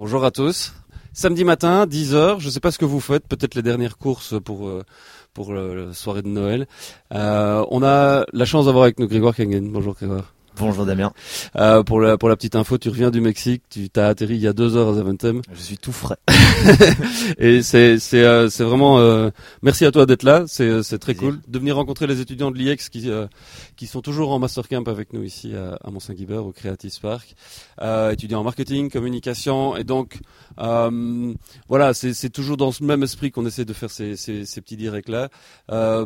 Bonjour à tous. Samedi matin, 10h, je ne sais pas ce que vous faites, peut-être les dernières courses pour euh, pour la soirée de Noël. Euh, on a la chance d'avoir avec nous Grégoire Kangen. Bonjour Grégoire. Bonjour Damien. Euh, pour la pour la petite info, tu reviens du Mexique, tu t'as atterri il y a deux heures à Zaventem. Je suis tout frais. et c'est c'est euh, c'est vraiment euh, merci à toi d'être là, c'est c'est très cool de venir rencontrer les étudiants de l'IEX qui euh, qui sont toujours en master camp avec nous ici à, à Mont-Saint-Guibert au Creative Spark, étudiants en marketing, communication et donc voilà c'est c'est toujours dans ce même esprit qu'on essaie de faire ces ces, ces petits directs là,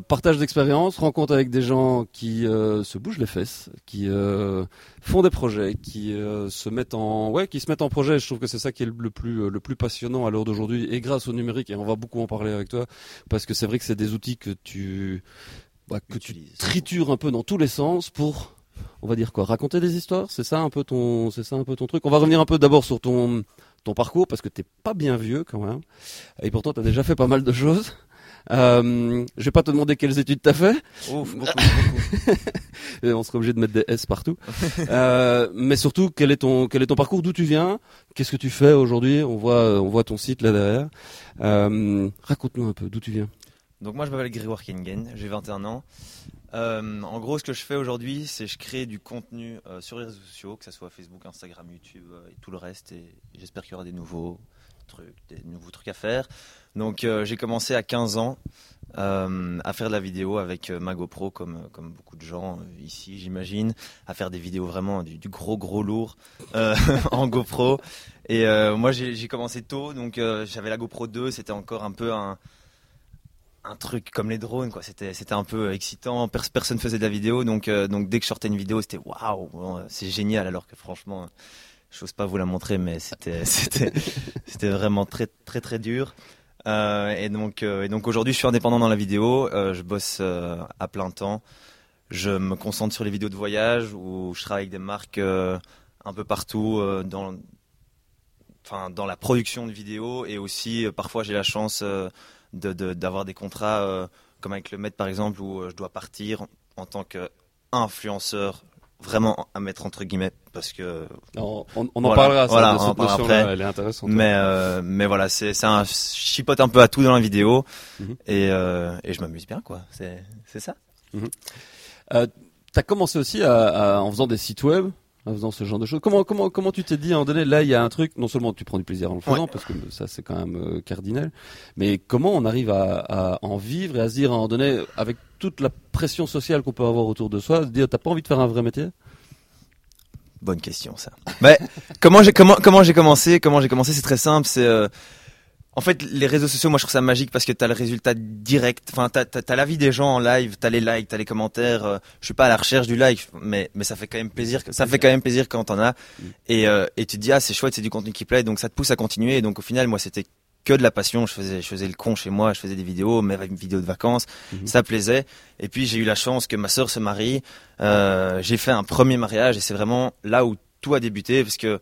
partage d'expérience, rencontre avec des gens qui se bougent les fesses, qui font des projets, qui se mettent en ouais qui se mettent en projet. Je trouve que c'est ça qui est le plus le plus passionnant à l'heure d'aujourd'hui. Et grâce au numérique et on va beaucoup en parler avec toi parce que c'est vrai que c'est des outils que tu bah, que tu tritures un peu dans tous les sens pour on va dire quoi raconter des histoires. C'est ça un peu ton c'est ça un peu ton truc. On va revenir un peu d'abord sur ton ton parcours parce que t'es pas bien vieux quand même. Et pourtant tu as déjà fait pas mal de choses euh, je vais pas te demander quelles études t'as fait. Ouf, beaucoup, on sera obligé de mettre des S partout. euh, mais surtout, quel est ton quel est ton parcours D'où tu viens Qu'est-ce que tu fais aujourd'hui? On voit on voit ton site là derrière. Euh, Raconte-nous un peu d'où tu viens. Donc moi je m'appelle Grégoire Kingen, j'ai 21 ans. Euh, en gros, ce que je fais aujourd'hui, c'est je crée du contenu euh, sur les réseaux sociaux, que ce soit Facebook, Instagram, YouTube euh, et tout le reste. Et j'espère qu'il y aura des nouveaux trucs, des nouveaux trucs à faire. Donc euh, j'ai commencé à 15 ans euh, à faire de la vidéo avec euh, ma GoPro comme, comme beaucoup de gens ici j'imagine, à faire des vidéos vraiment du, gros gros lourd en GoPro. Et moi j'ai commencé tôt, donc j'avais la GoPro 2, c'était encore un peu un, un truc comme les drones quoi c'était un peu excitant personne faisait de la vidéo donc donc dès que je sortais une vidéo c'était waouh c'est génial alors que franchement j'ose pas vous la montrer mais c'était vraiment très très très dur euh, et donc, euh, donc aujourd'hui, je suis indépendant dans la vidéo. Euh, je bosse à plein temps. Je me concentre sur les vidéos de voyage où je travaille avec des marques un peu partout dans, enfin, dans la production de vidéos et aussi parfois j'ai la chance d'avoir de, des contrats comme avec le Met par exemple où je dois partir en tant qu'influenceur vraiment à mettre entre guillemets parce que on, en parlera voilà, ça, de après elle est intéressante mais euh, mais voilà c'est c'est un chipote un peu à tout dans la vidéo mhm. et euh, et je m'amuse bien quoi c'est c'est ça mhm. euh, t'as commencé aussi à, en faisant des sites web en faisant ce genre de choses. Comment comment comment tu t'es dit à un moment donné là il y a un truc non seulement tu prends du plaisir en le faisant parce que ça c'est quand même cardinal mais comment on arrive à, à, en vivre et à se dire à un moment donné avec toute la pression sociale qu'on peut avoir autour de soi dire t'as pas envie de faire un vrai métier? Bonne question ça. Mais comment j'ai comment comment j'ai commencé comment j'ai commencé c'est très simple c'est euh, en fait, les réseaux sociaux, moi, je trouve ça magique parce que t'as le résultat direct. Enfin, t'as, t'as, la vie des gens en live, t'as les likes, t'as les commentaires. Euh, je suis pas à la recherche du like, mais mais ça fait quand même plaisir. Ça fait quand même plaisir quand t'en as. Mm. Et euh, et tu te dis ah c'est chouette, c'est du contenu qui plaît, donc ça te pousse à continuer. Et donc au final, moi, c'était que de la passion. Je faisais je faisais le con chez moi, je faisais des vidéos, mes vidéos de vacances, mm-hmm. ça plaisait. Et puis j'ai eu la chance que ma sœur se marie. Euh, j'ai fait un premier mariage et c'est vraiment là où tout a débuté parce que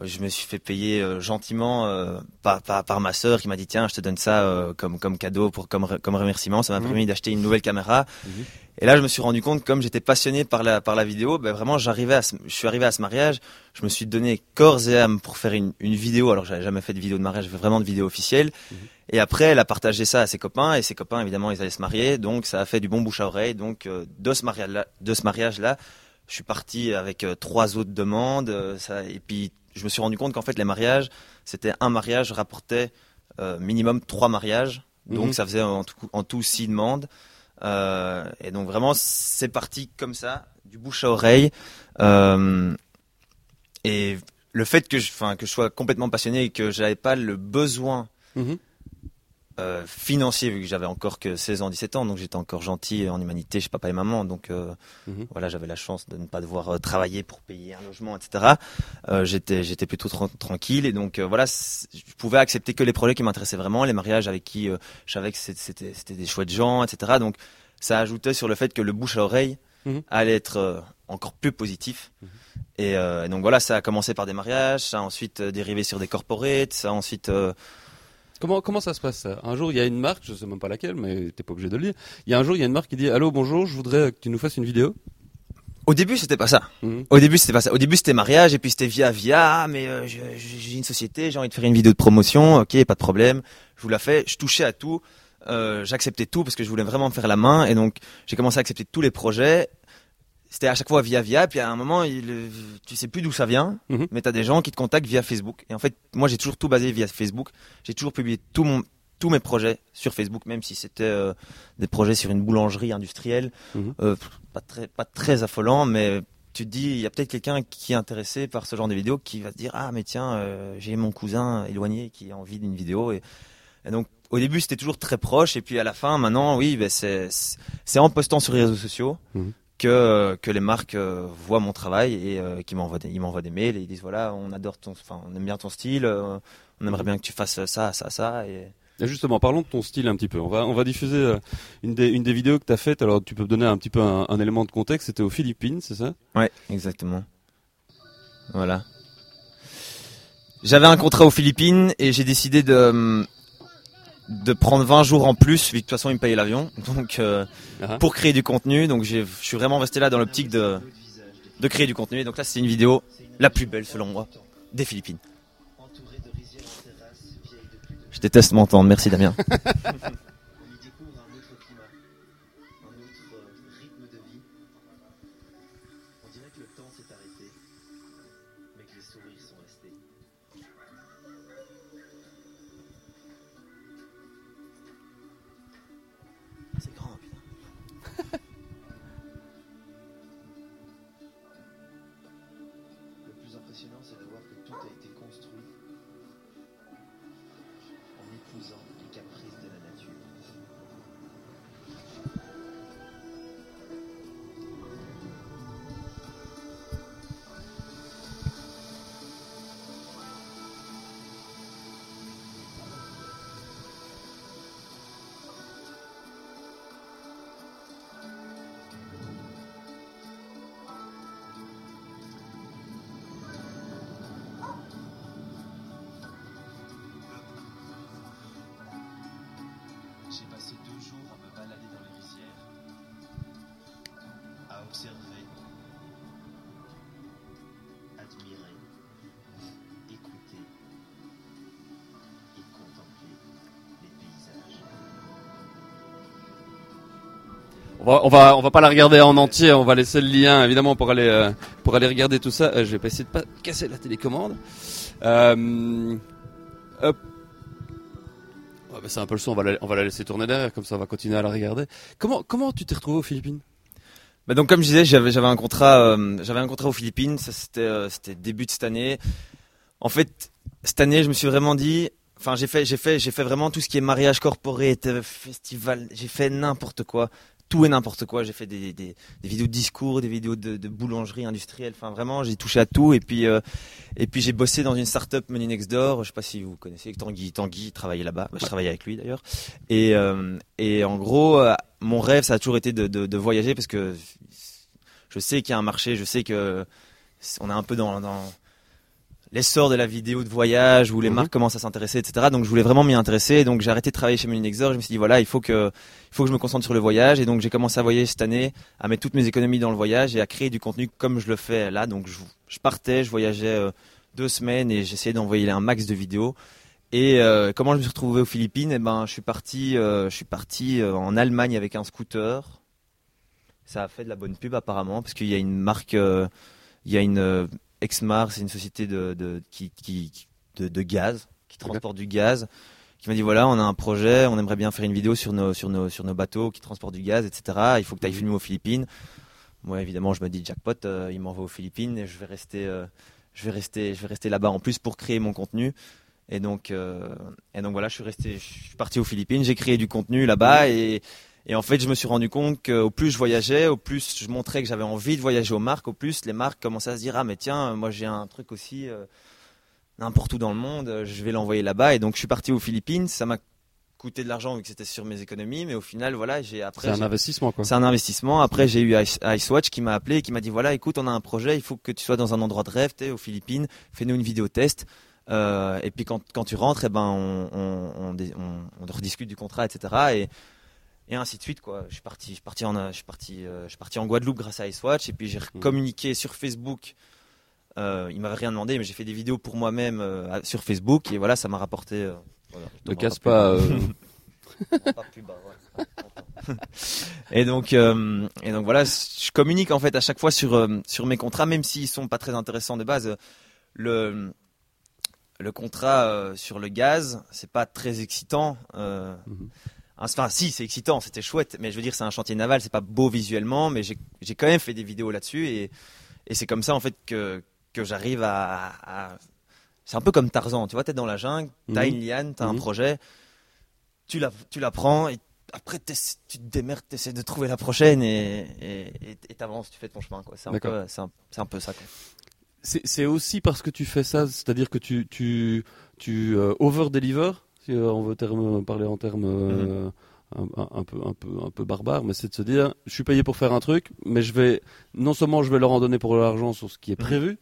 je me suis fait payer euh, gentiment euh, par, par, par, ma sœur qui m'a dit tiens je te donne ça euh, comme comme cadeau pour comme comme remerciement ça m'a mhm. permis d'acheter une nouvelle caméra mhm. Et là je me suis rendu compte comme j'étais passionné par la par la vidéo ben vraiment j'arrivais à je suis arrivé à ce mariage je me suis donné corps et âme pour faire une, une vidéo alors j'avais jamais fait de vidéo de mariage vraiment de vidéo officielle mhm. et après elle a partagé ça à ses copains et ses copains évidemment ils allaient se marier donc ça a fait du bon bouche à oreille donc de ce mariage là de ce mariage là je suis parti avec trois autres demandes ça, et puis je me suis rendu compte qu'en fait les mariages, c'était un mariage rapportait euh, minimum trois mariages, donc mhm. ça faisait en tout, en tout six demandes. Euh, et donc vraiment c'est parti comme ça, du bouche à oreille. Euh, et le fait que je, enfin, que je sois complètement passionné et que j'avais pas le besoin mhm. Euh, financier vu que j'avais encore que 16 ans 17 ans donc j'étais encore gentil en humanité chez papa et maman donc mhm. voilà j'avais la chance de ne pas devoir travailler pour payer un logement etc j'étais j'étais plutôt tranquille et donc voilà je pouvais accepter que les projets qui m'intéressaient vraiment les mariages avec qui je savais que c'était c'était des chouettes gens etc donc ça ajoutait sur le fait que le bouche à oreille mhm. allait être encore plus positif mhm. et donc voilà ça a commencé par des mariages ça a ensuite dérivé sur des corporates ça a ensuite Comment, comment ça se passe Un jour, il y a une marque, je sais même pas laquelle, mais t'es pas obligé de le dire. Il y a un jour, il y a une marque qui dit Allô, bonjour, je voudrais que tu nous fasses une vidéo. Au début, c'était pas ça. Mhm. Au début, c'était pas ça. Au début, c'était mariage et puis c'était via via. Ah, mais euh, j'ai une société, j'ai envie de faire une vidéo de promotion. Ok, pas de problème. Je vous la fais. Je touchais à tout. Euh, J'acceptais tout parce que je voulais vraiment me faire la main et donc j'ai commencé à accepter tous les projets. C'était à chaque fois via via. Puis à un moment, il, tu sais plus d'où ça vient, Mhm. mais t'as des gens qui te contactent via Facebook. Et en fait, moi, j'ai toujours tout basé via Facebook. J'ai toujours publié tout mon tous mes projets sur Facebook, même si c'était euh, des projets sur une boulangerie industrielle, Mhm. Euh, pas très pas très affolant, mais tu te dis il y a peut-être quelqu'un qui est intéressé par ce genre de vidéo qui va se dire ah mais tiens euh, j'ai mon cousin éloigné qui a envie d'une vidéo et, et donc au début c'était toujours très proche et puis à la fin maintenant oui ben c'est en postant sur les réseaux sociaux Mhm. que que les marques euh, voient mon travail et euh, qui m'envoient des ils m'envoient des mails et ils disent voilà on adore ton enfin on aime bien ton style euh, on aimerait bien que tu fasses ça ça ça et Et justement, parlons de ton style un petit peu. On va, on va diffuser euh, une des, une des vidéos que tu as faites. Alors, tu peux me donner un petit peu un, un élément de contexte. C'était aux Philippines, c'est ça? Ouais, exactement. Voilà. J'avais un contrat aux Philippines et j'ai décidé de hum, de prendre 20 jours en plus, vu que de toute façon ils me payaient l'avion, donc euh, Ah. pour créer du contenu. Donc j'ai- je suis vraiment resté là dans l'optique de de créer du contenu. Et donc là c'est une vidéo la plus belle selon moi des Philippines. Je déteste m'entendre, merci Damien. On va, on va, pas la regarder en entier. On va laisser le lien, évidemment, pour aller, euh, pour aller regarder tout ça. Euh, je vais pas essayer de pas casser la télécommande. Euh, bah, c'est un peu le son. On va, la, on va la laisser tourner derrière, comme ça, on va continuer à la regarder. Comment, comment tu t'es retrouvé aux Philippines? Bah donc comme je disais, j'avais j'avais un contrat j'avais un contrat aux Philippines, ça c'était c'était début de cette année. En fait, cette année, je me suis vraiment dit enfin j'ai fait j'ai fait j'ai fait vraiment tout ce qui est mariage corporate, euh, festival, j'ai fait n'importe quoi, tout et n'importe quoi, j'ai fait des, des des vidéos de discours, des vidéos de, de boulangerie industrielle, enfin vraiment, j'ai touché à tout. Et puis euh, et puis j'ai bossé dans une start-up Money Next Door, je sais pas si vous connaissez Tanguy Tanguy travaillait là-bas, Bah, je travaillais avec lui d'ailleurs. Et euh, et en gros, euh, mon rêve ça a toujours été de de, de voyager parce que je sais qu'il y a un marché, je sais que on est un peu dans, dans l'essor de la vidéo de voyage où les Mhm. marques commencent à s'intéresser, etc. Donc je voulais vraiment m'y intéresser. Et donc j'ai arrêté de travailler chez Melinexor. Je me suis dit voilà, il faut que, il faut que je me concentre sur le voyage. Et donc j'ai commencé à voyager cette année, à mettre toutes mes économies dans le voyage et à créer du contenu comme je le fais là. Donc je, je partais, je voyageais euh, deux semaines et j'essayais d'envoyer un max de vidéos. Et euh, comment je me suis retrouvé aux Philippines? Eh ben, je suis parti, euh, je suis parti en Allemagne avec un scooter. Ça a fait de la bonne pub apparemment parce qu'il y a une marque, il y a une Exmar, c'est une société de, de qui, qui qui- de, de gaz qui transporte du gaz. Qui m'a dit voilà, on a un projet, on aimerait bien faire une vidéo sur nos sur nos sur nos bateaux qui transportent du gaz, etc. Il faut que tu ailles filmer aux Philippines. Moi évidemment, je me dis jackpot, euh, il m'envoie aux Philippines et je vais rester, euh, je vais rester, je vais rester là-bas en plus pour créer mon contenu. Et donc, euh, et donc voilà, je suis resté, je suis parti aux Philippines, j'ai créé du contenu là-bas et, et en fait, je me suis rendu compte qu'au plus je voyageais, au plus je montrais que j'avais envie de voyager aux marques, au plus les marques commençaient à se dire ah mais tiens, moi j'ai un truc aussi euh, n'importe où dans le monde, je vais l'envoyer là-bas. Et donc je suis parti aux Philippines, ça m'a coûté de l'argent vu que c'était sur mes économies, mais au final voilà, j'ai après C'est un investissement, quoi. c'est un investissement. Après, j'ai eu Ice- Icewatch qui m'a appelé et qui m'a dit voilà, écoute, on a un projet, il faut que tu sois dans un endroit de rêve, t'es aux Philippines, fais-nous une vidéo test. Euh, et puis quand, quand tu rentres, eh ben on, on, on- on rediscute du contrat, etc. Et, et ainsi de suite quoi. Je suis parti, je suis parti en, je suis parti, euh, je suis parti en Guadeloupe grâce à Icewatch et puis j'ai Mhm. communiqué sur Facebook. Euh, il m'avait rien demandé, mais j'ai fait des vidéos pour moi-même euh, sur Facebook et voilà, ça m'a rapporté. euh, voilà, Ne casse pas. plus bas. Ouais. et donc, euh, et donc voilà, je communique en fait à chaque fois sur euh, sur mes contrats, même s'ils sont pas très intéressants de base. Le le contrat euh, sur le gaz, c'est pas très excitant. Mhm. Enfin, si, c'est excitant, c'était chouette, mais je veux dire, c'est un chantier naval, c'est pas beau visuellement, mais j'ai quand même fait des vidéos là-dessus et, et c'est comme ça en fait que, que j'arrive à. à- C'est un peu comme Tarzan, tu vois, t'es dans la jungle, t'as Mhm. une liane, t'as un Mhm. projet, tu la, tu la prends et après tu te démerdes, t'essaies de trouver la prochaine et t'avances, tu fais ton chemin, quoi. C'est un, peu- c'est un, c'est un peu ça, quoi. C'est aussi parce que tu fais ça, c'est-à-dire que tu tu tu euh, over deliver, si euh, on veut terme, parler en termes euh, un, un- un peu un peu un peu barbare, mais c'est de se dire, je suis payé pour faire un truc, mais je vais non seulement je vais leur en donner pour l'argent sur ce qui est Mhm. prévu,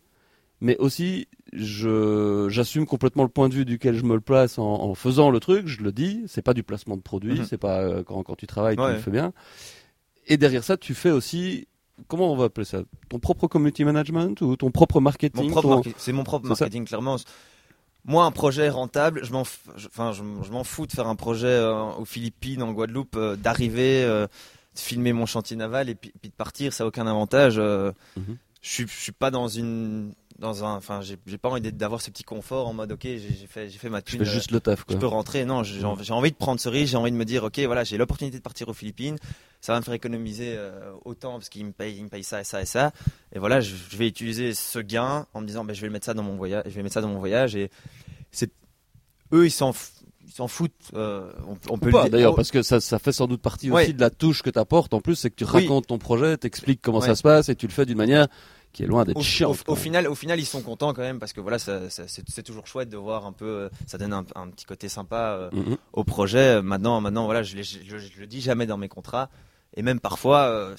mais aussi je j'assume complètement le point de vue duquel je me le place en, en faisant le truc, je le dis, c'est pas du placement de produit, Mhm. c'est pas euh, quand quand tu travailles tu Ouais. le fais bien. Et derrière ça, tu fais aussi comment on va appeler ça? Ton propre community management ou ton propre marketing? Mon propre ton- c'est mon propre marketing clairement. Moi, un projet rentable, je m'en, f- enfin, je, je m'en fous de faire un projet euh, aux Philippines, en Guadeloupe, euh, d'arriver, euh, de filmer mon chantier naval et puis, puis de partir, ça a aucun avantage. Mhm. Je suis, je suis pas dans une, dans un, enfin, j'ai, pas envie d'avoir ce petit confort en mode, ok, j'ai, fait, j'ai fait ma Je thune. fais euh, juste le taf, je quoi. peux rentrer. Non, j'ai envie, de prendre ce risque. J'ai envie de me dire, ok, voilà, j'ai l'opportunité de partir aux Philippines. Ça va me faire économiser euh, autant parce qu'il me paye, il me paye ça et ça et ça. Et voilà, je, je vais utiliser ce gain en me disant, ben, je vais le mettre ça dans mon voyage. Je vais mettre ça dans mon voyage. Et c'est eux, ils s'en, f- ils s'en foutent. euh, on, on peut pas dire- d'ailleurs, parce que ça, ça fait sans doute partie Ouais. aussi de la touche que tu apportes. En plus, c'est que tu Oui. racontes ton projet, t'expliques comment ça se passe et tu le fais d'une manière qui est loin d'être au, final, au final, ils sont contents quand même parce que voilà, ça, ça- c'est, toujours chouette de voir un peu. euh, Ça donne un, un petit côté sympa. euh, Mhm. au projet. Maintenant, maintenant, voilà, je, je, je- je le dis jamais dans mes contrats. Et même parfois, euh,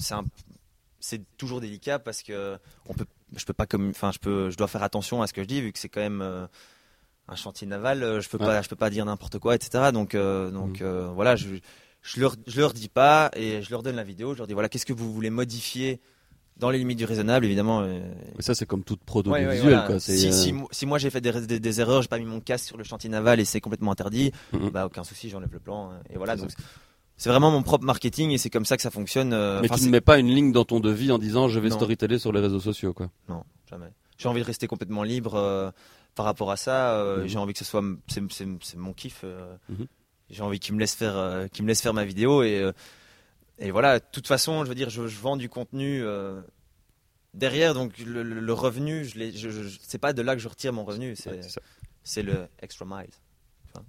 c'est toujours délicat parce que on peut, je peux pas comme, enfin, je peux, je dois faire attention à ce que je dis vu que c'est quand même euh, un chantier naval. euh, Je peux Ouais. pas, je peux pas dire n'importe quoi, etc. Donc, euh, donc euh, voilà, je, je leur, je leur dis pas et je leur donne la vidéo. Je leur dis voilà, qu'est-ce que vous voulez modifier dans les limites du raisonnable, évidemment. euh, Mais ça, c'est comme toute prod Ouais, ouais, audiovisuelle. voilà. quoi. C'est, Si, euh, si, mo- si moi j'ai fait des, des, des erreurs, j'ai pas mis mon casque sur le chantier naval et c'est complètement interdit, Mhm. bah aucun souci, j'enlève le plan hein, et voilà. C'est Donc c'est vraiment mon propre marketing et c'est comme ça que ça fonctionne. euh, Mais enfin, tu ne mets pas une ligne dans ton devis en disant je vais Non. storyteller sur les réseaux sociaux. Quoi. Non, jamais. J'ai envie de rester complètement libre euh, par rapport à ça. euh, Mhm. J'ai envie que ce soit, c'est mon kiff. euh, Mhm. J'ai envie qu'il me laisse faire, euh, qu'il me laisse faire ma vidéo et euh, et voilà. De toute façon, je veux dire, je, je vends du contenu. euh, Derrière, donc le, revenu, je je, c'est pas de là que je retire mon revenu, c'est Ouais, le extra mile.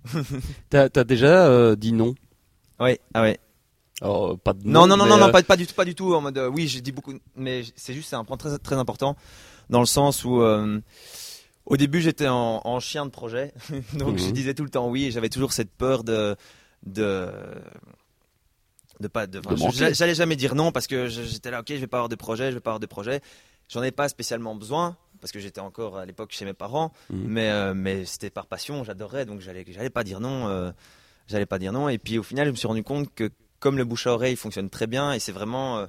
T'as, t'as déjà euh, dit non? Oui, ah ouais. Alors, euh, pas de Non, non, non, non, non, euh, pas, pas du tout, pas du tout. En mode, euh, oui, j'ai dit beaucoup, mais c'est juste, c'est un point très, très important dans le sens où, euh, au début, j'étais en, en chien de projet, donc je Mhm. disais tout le temps oui, et j'avais toujours cette peur de, de, de pas, de, enfin, De j'allais jamais dire non parce que j'étais là, ok, je vais pas avoir de projet, je vais pas avoir de projet. J'en ai pas spécialement besoin parce que j'étais encore à l'époque chez mes parents, Mhm. mais, euh, mais c'était par passion, j'adorais, donc j'allais, j'allais pas dire non. euh, j'allais pas dire non. Et puis au final, je me suis rendu compte que comme le bouche à oreille fonctionne très bien, et c'est vraiment, euh,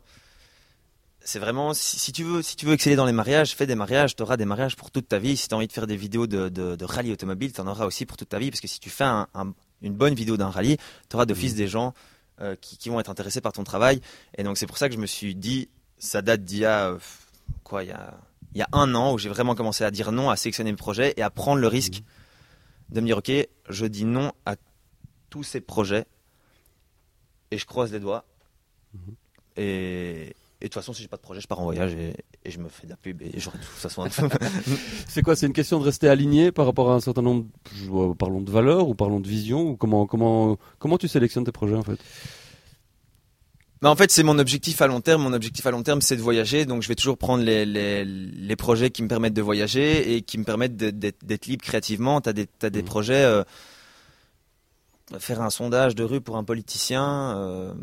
c'est vraiment, si, si tu veux, si tu veux exceller dans les mariages, fais des mariages, tu auras des mariages pour toute ta vie. Si tu as envie de faire des vidéos de, de, de rallye automobile, tu en auras aussi pour toute ta vie, parce que si tu fais un- un- une bonne vidéo d'un rallye, tu auras d'office des gens euh, qui, qui vont être intéressés par ton travail. Et donc c'est pour ça que je me suis dit, ça date d'il y a euh, quoi, il y a, il y a un an où j'ai vraiment commencé à dire non, à sélectionner le projet et à prendre le risque de me dire, ok, je dis non à tous ces projets et je croise les doigts. Mhm. Et, et de toute façon, si j'ai pas de projet, je pars en voyage et, et je me fais de la pub et j'aurai de toute façon. C'est quoi C'est une question de rester aligné par rapport à un certain nombre. vois, Parlons de valeurs ou parlons de vision ou comment comment comment tu sélectionnes tes projets en fait? Mais en fait, c'est mon objectif à long terme. Mon objectif à long terme, c'est de voyager. Donc, je vais toujours prendre les, les, les projets qui me permettent de voyager et qui me permettent de- d'être libre créativement. Tu as des, t'as des Mhm. projets. euh, faire un sondage de rue pour un politicien. euh,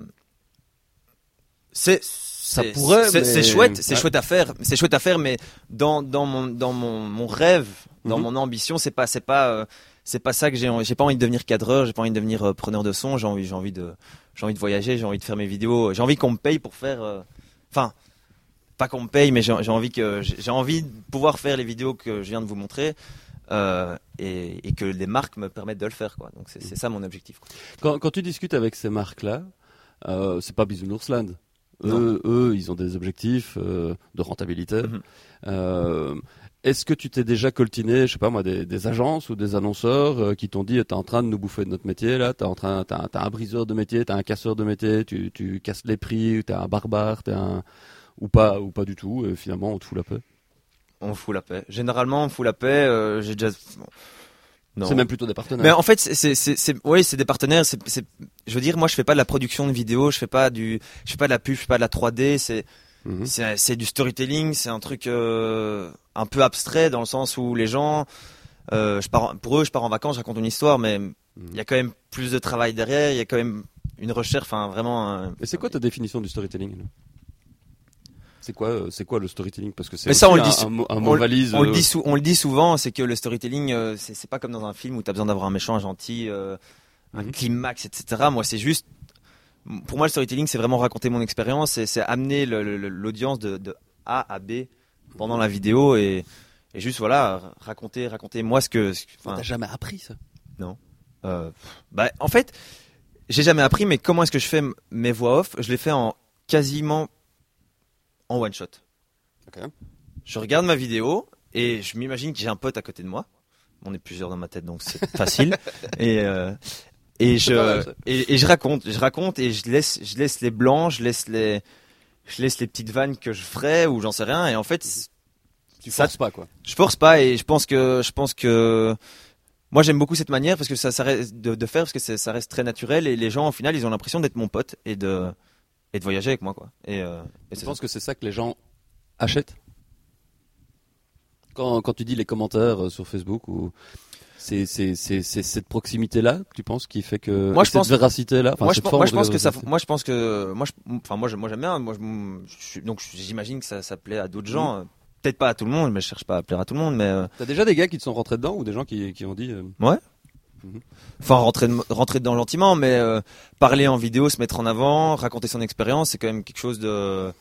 c'est. Ça c'est- pourrait, c'est mais- c'est chouette, c'est Ouais. chouette à faire, c'est chouette à faire, mais dans, dans mon dans mon, mon rêve, dans Mhm. mon ambition, c'est pas c'est pas euh, c'est pas ça que j'ai envie. J'ai pas envie de devenir cadreur, j'ai pas envie de devenir euh, preneur de son. J'ai envie, j'ai envie de, j'ai envie de voyager, j'ai envie de faire mes vidéos. J'ai envie qu'on me paye pour faire. euh, Enfin, pas qu'on me paye, mais j'ai j'ai envie que j'ai envie de pouvoir faire les vidéos que je viens de vous montrer. euh, et, et que les marques me permettent de le faire quoi. Donc c'est c'est ça mon objectif. quoi. Quand, quand tu discutes avec ces marques-là, euh, c'est pas Bisounoursland. Non. Eux, eux, ils ont des objectifs euh, de rentabilité. Mhm. Euh, Est-ce que tu t'es déjà coltiné, je sais pas moi, des, des agences ou des annonceurs euh, qui t'ont dit t'es en train de nous bouffer de notre métier là, t'es en train, t'as, un briseur de métier, t'as un casseur de métier, tu, tu casses les prix, t'es un barbare, t'es un ou pas ou pas du tout. Et finalement, on te fout la paix? On fout la paix. Généralement, on fout la paix. j'ai déjà. C'est même plutôt des partenaires. Mais en fait, c'est, oui, c'est des partenaires. C'est, je veux dire, moi, je fais pas de la production de vidéos, je fais pas du, je fais pas de la pub, je fais pas de la 3D. C'est, Mhm. c'est, c'est du storytelling. C'est un truc euh, un peu abstrait dans le sens où les gens, euh, je pars, pour eux, je pars en vacances, je raconte une histoire, mais il y a quand même plus de travail derrière. Il y a quand même une recherche, enfin, vraiment. euh, Et c'est quoi ta définition du storytelling C'est quoi, euh, c'est quoi le storytelling? Parce que c'est ça, on le un, dit- un mot, un on mot valise. On le euh, dit, on le dit souvent, c'est que le storytelling, euh, c'est c'est pas comme dans un film où tu as besoin d'avoir un méchant, un gentil, euh, un Mhm. climax, etc. Moi, c'est juste. Pour moi, le storytelling, c'est vraiment raconter mon expérience et c'est amener le- le- le- l'audience de, de A à B pendant la vidéo et, et juste, voilà, raconter, raconter moi ce que. ce T'as jamais appris ça? Euh, pff, bah, en fait, j'ai jamais appris, mais comment est-ce que je fais m- mes voix off? Je les fais en quasiment en one shot. Ok. Je regarde ma vidéo et je m'imagine que j'ai un pote à côté de moi. On est plusieurs dans ma tête, donc c'est facile. et euh, et mal, je et, et je raconte, je raconte et je laisse je laisse les blancs, je laisse les je laisse les petites vannes que je ferai ou j'en sais rien. Et en fait, Tu Ça- forces pas quoi. je force pas et je pense que je pense que moi j'aime beaucoup cette manière parce que ça, ça reste de, de faire parce que ça reste très naturel et les gens au final ils ont l'impression d'être mon pote et de et de voyager avec moi quoi. Et, euh, et Je pense que c'est ça que les gens achètent? Quand, quand tu dis les commentaires euh, sur Facebook ou c'est c'est c'est c'est cette proximité là tu penses qui fait que Moi, cette véracité là moi, je, pense- moi je pense que ça moi je pense que moi je, enfin moi moi j'aime bien moi je, donc j'imagine que ça ça plaît à d'autres gens euh, peut-être pas à tout le monde mais je cherche pas à plaire à tout le monde mais euh, T'as déjà des gars qui te sont rentrés dedans ou des gens qui qui ont dit euh, enfin rentrer rentrer dedans gentiment mais euh, parler en vidéo se mettre en avant raconter son expérience c'est quand même quelque chose de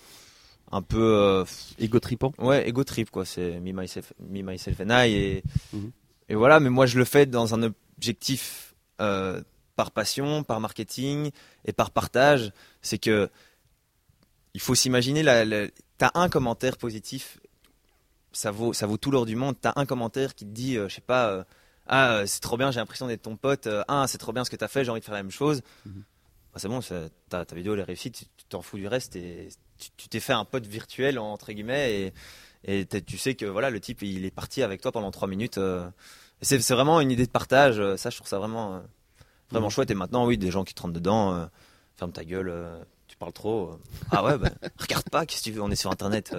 un peu euh, ego tripant Ouais, ego trip quoi. C'est me myself, me myself and I et Mhm. et voilà. Mais moi, je le fais dans un objectif euh, par passion, par marketing et par partage. C'est que il faut s'imaginer la, la- t'as un commentaire positif, ça vaut ça vaut tout l'or du monde. T'as un commentaire qui te dit, euh, je sais pas. Ah, euh, c'est trop bien, j'ai l'impression d'être ton pote. ah, c'est trop bien ce que t'as fait, j'ai envie de faire la même chose. Mhm. Bah, c'est bon, ta, ta vidéo elle est réussie, tu t'en fous du reste et tu t'es fait un pote virtuel entre guillemets et, tu sais que voilà le type il est parti avec toi pendant trois minutes. euh, c'est vraiment une idée de partage. euh, Ça, je trouve ça vraiment euh, vraiment Mhm. chouette. Et maintenant, oui, des gens qui te rentrent dedans, ferme ta gueule, tu parles trop. ah ouais, bah, regarde pas, qu'est-ce que tu veux On est sur Internet.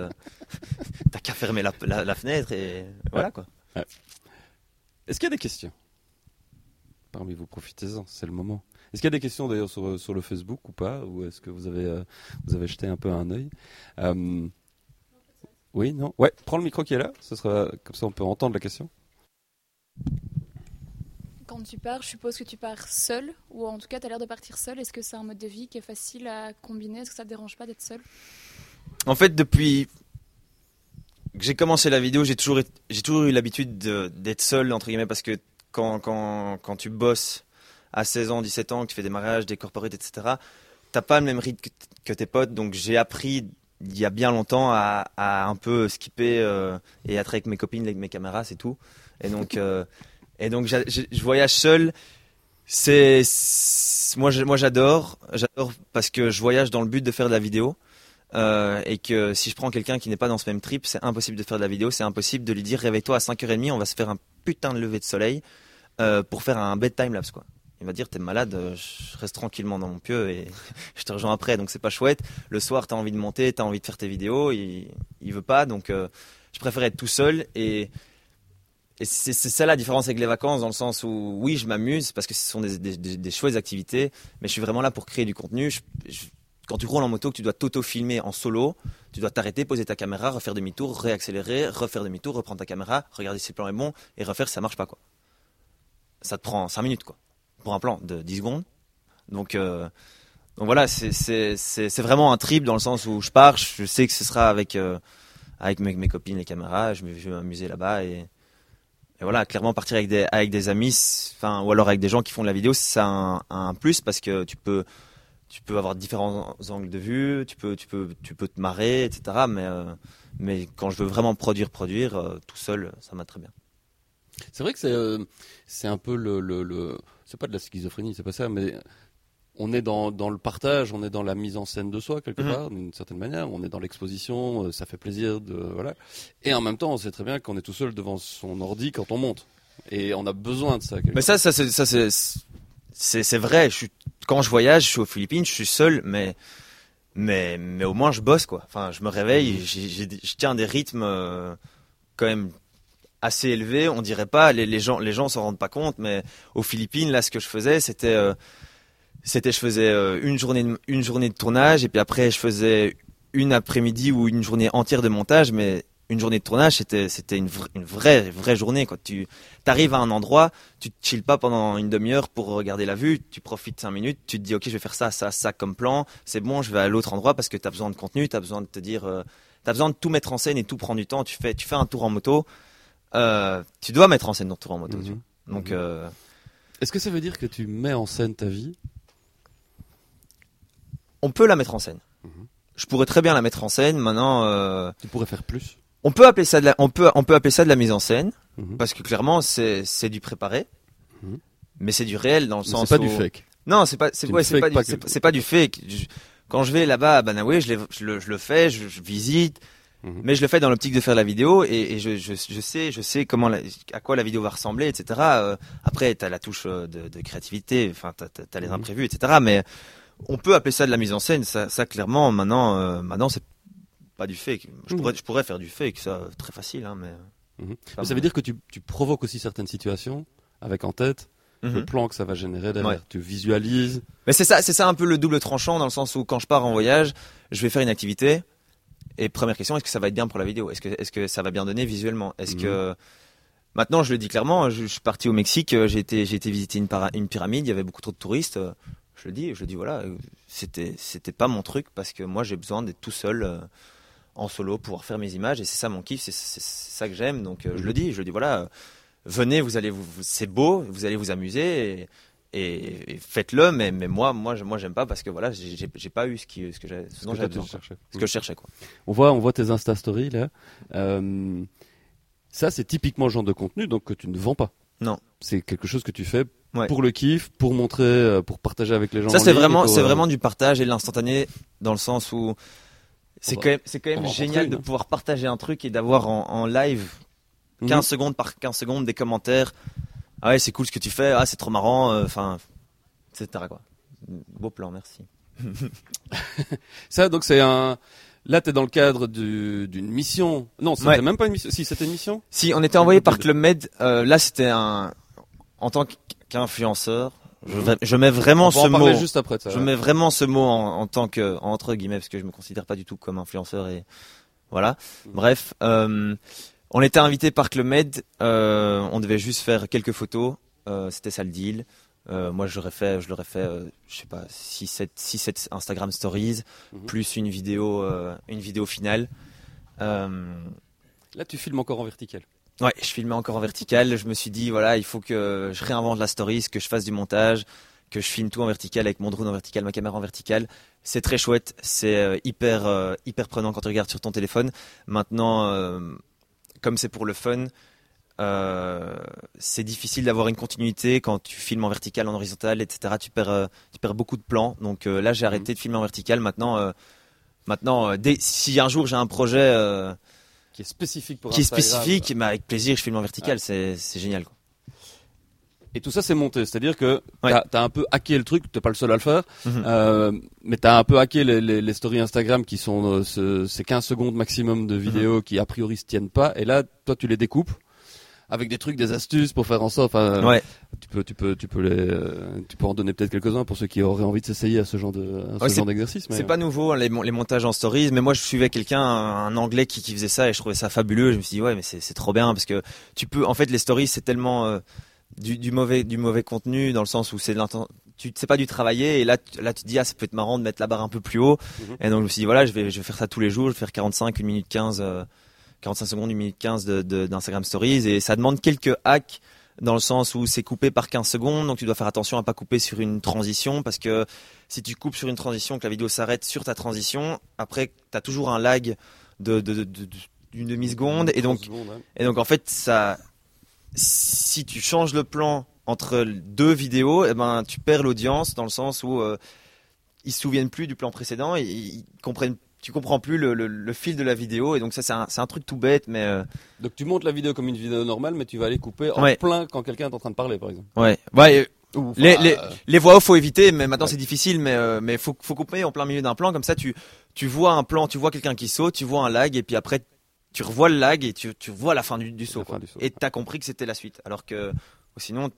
T'as qu'à fermer la, la- la fenêtre et voilà quoi. Est-ce qu'il y a des questions? Parmi vous, profitez-en, c'est le moment. Est-ce qu'il y a des questions d'ailleurs sur, sur le Facebook ou pas? Ou est-ce que vous avez, euh, vous avez jeté un peu un œil? Euh, Oui, non? Ouais, prends le micro qui est là, ce sera, comme ça on peut entendre la question. Quand tu pars, je suppose que tu pars seul, ou en tout cas tu as l'air de partir seul. Est-ce que c'est un mode de vie qui est facile à combiner? Est-ce que ça te dérange pas d'être seul? En fait, depuis j'ai commencé la vidéo, j'ai toujours, eu l'habitude de- d'être seul, entre guillemets, parce que quand, tu bosses à 16 ans, 17 ans, que tu fais des mariages, des corporates, etc., t'as pas le même rythme que, tes potes. Donc j'ai appris il y a bien longtemps à, un peu skipper euh, et être avec mes copines, avec mes caméras, c'est tout. Et donc, euh, je voyage seul. Moi, j'adore parce que je voyage dans le but de faire de la vidéo. Euh, et que si je prends quelqu'un qui n'est pas dans ce même trip, c'est impossible de faire de la vidéo, c'est impossible de lui dire réveille-toi à 5h30, on va se faire un putain de lever de soleil euh, pour faire un bedtime lapse quoi. Il va dire t'es malade, euh, je reste tranquillement dans mon pieu et je te rejoins après donc c'est pas chouette. Le soir t'as envie de monter, t'as envie de faire tes vidéos, il, il veut pas donc je préfère être tout seul et c'est ça la différence avec les vacances dans le sens où oui je m'amuse parce que ce sont des, des, chouettes activités mais je suis vraiment là pour créer du contenu. Quand tu roules en moto, que tu dois t'auto-filmer en solo, tu dois t'arrêter, poser ta caméra, refaire demi-tour, réaccélérer, refaire demi-tour, reprendre ta caméra, regarder si le plan est bon et refaire si ça marche pas quoi. ça te prend 5 minutes quoi pour un plan de 10 secondes. Donc euh, donc voilà, c'est vraiment un trip dans le sens où je pars, je sais que ce sera avec euh, avec mes, mes copines les caméras, je, vais m'amuser là-bas et et voilà, clairement partir avec des avec des amis, enfin ou alors avec des gens qui font de la vidéo, c'est un, un plus parce que tu peux tu peux avoir différents angles de vue, tu peux tu peux tu peux te marrer, etc. Mais euh, mais quand je veux vraiment produire produire euh, tout seul, ça m'a très bien. C'est vrai que c'est euh, c'est un peu le, le, le- c'est pas de la schizophrénie, c'est pas ça, mais on est dans, dans le partage, on est dans la mise en scène de soi quelque Mhm. part, d'une certaine manière, on est dans l'exposition, ça fait plaisir de voilà. Et en même temps, on sait très bien qu'on est tout seul devant son ordi quand on monte, et on a besoin de ça. Mais ça ça c'est ça c'est c'est c'est vrai. Je suis quand je voyage, je suis aux Philippines, je suis seul, mais mais mais au moins je bosse quoi. Enfin, je me réveille, des- je tiens des rythmes euh, quand même assez élevés. On dirait pas, les, les gens les gens s'en rendent pas compte, mais aux Philippines là, ce que je faisais, c'était euh, c'était je faisais euh, une journée de, une journée de tournage et puis après je faisais une après-midi ou une journée entière de montage, mais une journée de tournage, c'était c'était une, vra- une vraie vraie journée quoi. Tu t'arrives à un endroit, tu te chilles pas pendant une demi-heure pour regarder la vue, tu profites cinq minutes, tu te dis ok je vais faire ça, ça, ça comme plan, c'est bon, je vais à l'autre endroit parce que tu as besoin de contenu, tu as besoin de te dire, euh, tu as besoin de tout mettre en scène et tout prend du temps, tu fais, tu fais un tour en moto, euh, tu dois mettre en scène ton tour en moto. Mhm. tu vois. Donc Mhm. euh, Est-ce que ça veut dire que tu mets en scène ta vie? On peut la mettre en scène. Mhm. Je pourrais très bien la mettre en scène. Maintenant, euh, Tu pourrais faire plus on peut appeler ça de la, on peut, on peut appeler ça de la mise en scène Mhm. parce que clairement c'est, c'est du préparé, Mhm. mais c'est du réel dans le Mais sens C'est pas où- du fake. Non, c'est pas, c'est ouais, pas, du- pas que- du fake. Je- quand je vais là-bas à Banaoué, je, le, je le fais, je, je visite, Mhm. mais je le fais dans l'optique de faire la vidéo et, et je, sais, je sais comment, la- à quoi la vidéo va ressembler, etc. Euh, après, t'as la touche euh, de, de créativité, enfin, t'as, t'as les imprévus, etc. Mais on peut appeler ça de la mise en scène. Ça, ça clairement, maintenant, euh, maintenant, c'est pas du fake. Je Mhm. pourrais, je pourrais faire du fake, ça, très facile, hein, mais. Mhm. Mais ça veut dire que tu, tu provoques aussi certaines situations avec en tête le Mhm. plan que ça va générer derrière. Ouais. Tu visualises. Mais c'est ça, c'est ça un peu le double tranchant dans le sens où quand je pars en voyage, je vais faire une activité. Et première question, est-ce que ça va être bien pour la vidéo? Est-ce que, est-ce que ça va bien donner visuellement? Est-ce que maintenant, je le dis clairement, je, je suis parti au Mexique, euh, j'ai été, j'ai été visiter une, para- une pyramide, il y avait beaucoup trop de touristes. euh, Je le dis, je le dis, voilà, euh, c'était, c'était pas mon truc parce que moi, j'ai besoin d'être tout seul. euh, en solo, pouvoir faire mes images et c'est ça mon kiff, c'est, ça que j'aime. Donc euh, je Mhm. le dis, je le dis, voilà, euh, venez, vous allez, vous, c'est beau, vous allez vous amuser. Et, et, et faites-le mais mais moi moi je- moi j'aime pas parce que voilà j'ai pas eu ce qui ce que ce que ce je cherchais quoi On voit, on voit tes Insta Stories là. Euh, ça, c'est typiquement le genre de contenu donc que tu ne vends pas. Non. C'est quelque chose que tu fais Ouais. pour le kiff, pour montrer, pour partager avec les gens. ça c'est vraiment c'est euh, vraiment du partage et de l'instantané dans le sens où c'est quand même c'est quand même génial de pouvoir partager un truc et d'avoir en, en live mhm. 15 secondes par 15 secondes des commentaires ah ouais c'est cool ce que tu fais ah c'est trop marrant euh, enfin etc quoi beau plan merci Ça, donc c'est un. Là, t'es dans le cadre du- d'une mission. Non, c'était Ouais. même pas une mission. Si, c'était une mission? Si, on était envoyé par Club Med. euh, là, c'était un. En tant qu'influenceur, je, mets vraiment on ce mot. juste après. de Ça, Je ouais. mets vraiment ce mot en, en tant que entre guillemets parce que je me considère pas du tout comme influenceur et voilà. Mhm. Bref, euh, on était invité par Club Med. euh, on devait juste faire quelques photos. euh, C'était ça le deal. Moi, je l'aurais fait, je l'aurais fait, je sais pas, 6 7 6 7 Instagram stories Mhm. plus une vidéo une vidéo finale. Là, tu filmes encore en vertical. Ouais, je filmais encore en vertical. Je me suis dit, voilà, il faut que je réinvente la story, que je fasse du montage, que je filme tout en vertical avec mon drone en vertical, ma caméra en vertical. C'est très chouette, c'est euh, hyper euh, hyper prenant quand tu regardes sur ton téléphone. Maintenant, euh, comme c'est pour le fun, euh, c'est difficile d'avoir une continuité quand tu filmes en vertical, en horizontal, etc. Tu perds tu perds beaucoup de plans. Donc là, j'ai arrêté de filmer en vertical. Maintenant, maintenant, dès, si un jour j'ai un projet Qui est spécifique pour qui est Instagram. spécifique, mais avec plaisir, je filme en vertical, Ouais. c'est c'est génial. Quoi. Et tout ça, c'est monté. C'est-à-dire que Ouais. t'as as un peu hacké le truc. T'es pas le seul à le faire. Mhm. Euh, mais t'as un peu hacké les, les, les stories Instagram qui sont euh, ce- ces 15 secondes maximum de vidéos Mhm. qui a priori se tiennent pas. Et là, toi, tu les découpes avec des trucs, des astuces pour faire en sorte. Enfin, Ouais. tu peux, tu peux, tu peux les, euh, tu peux en donner peut-être quelques-uns pour ceux qui auraient envie de s'essayer à ce genre de, à ce Ouais, c'est- genre d'exercice. mais- C'est pas nouveau hein, les, mon- les montages en stories, mais moi je suivais quelqu'un, un, anglais qui, qui faisait ça et je trouvais ça fabuleux. Je me suis dit ouais mais c'est trop bien parce que tu peux, en fait les stories c'est tellement, euh, du, du mauvais du mauvais contenu dans le sens où c'est tu c'est pas du travailler et là tu- là tu te dis ah ça peut être marrant de mettre la barre un peu plus haut Mhm. et donc je me suis dit voilà je vais je vais faire ça tous les jours je vais faire 45 1 minute 15 euh, 45 secondes 1 minute 15 de de- d'Instagram Stories et ça demande quelques hacks dans le sens où c'est coupé par 15 secondes donc tu dois faire attention à pas couper sur une transition parce que si tu coupes sur une transition que la vidéo s'arrête sur ta transition après tu as toujours un lag de de- de- de- d'une demi-seconde et donc 30 secondes, ouais. et donc en fait, ça, si tu changes le plan entre deux vidéos, eh ben tu perds l'audience dans le sens où euh, ils se souviennent plus du plan précédent, et ils comprennent, tu comprends plus le, le- le fil de la vidéo, et donc ça c'est un, c'est un truc tout bête, mais euh, Donc tu montes la vidéo comme une vidéo normale, mais tu vas aller couper en Ouais. plein quand quelqu'un est en train de parler, par exemple. ouais, ouais. euh, Les- les- euh, Les voix off faut éviter, mais maintenant Ouais. c'est difficile, mais euh, mais faut faut couper en plein milieu d'un plan comme ça tu tu vois un plan, tu vois quelqu'un qui saute, tu vois un lag et puis après tu revois le lag et tu tu vois la fin du, du saut La fin quoi. du saut, et ouais. t'as compris que c'était la suite, alors que sinon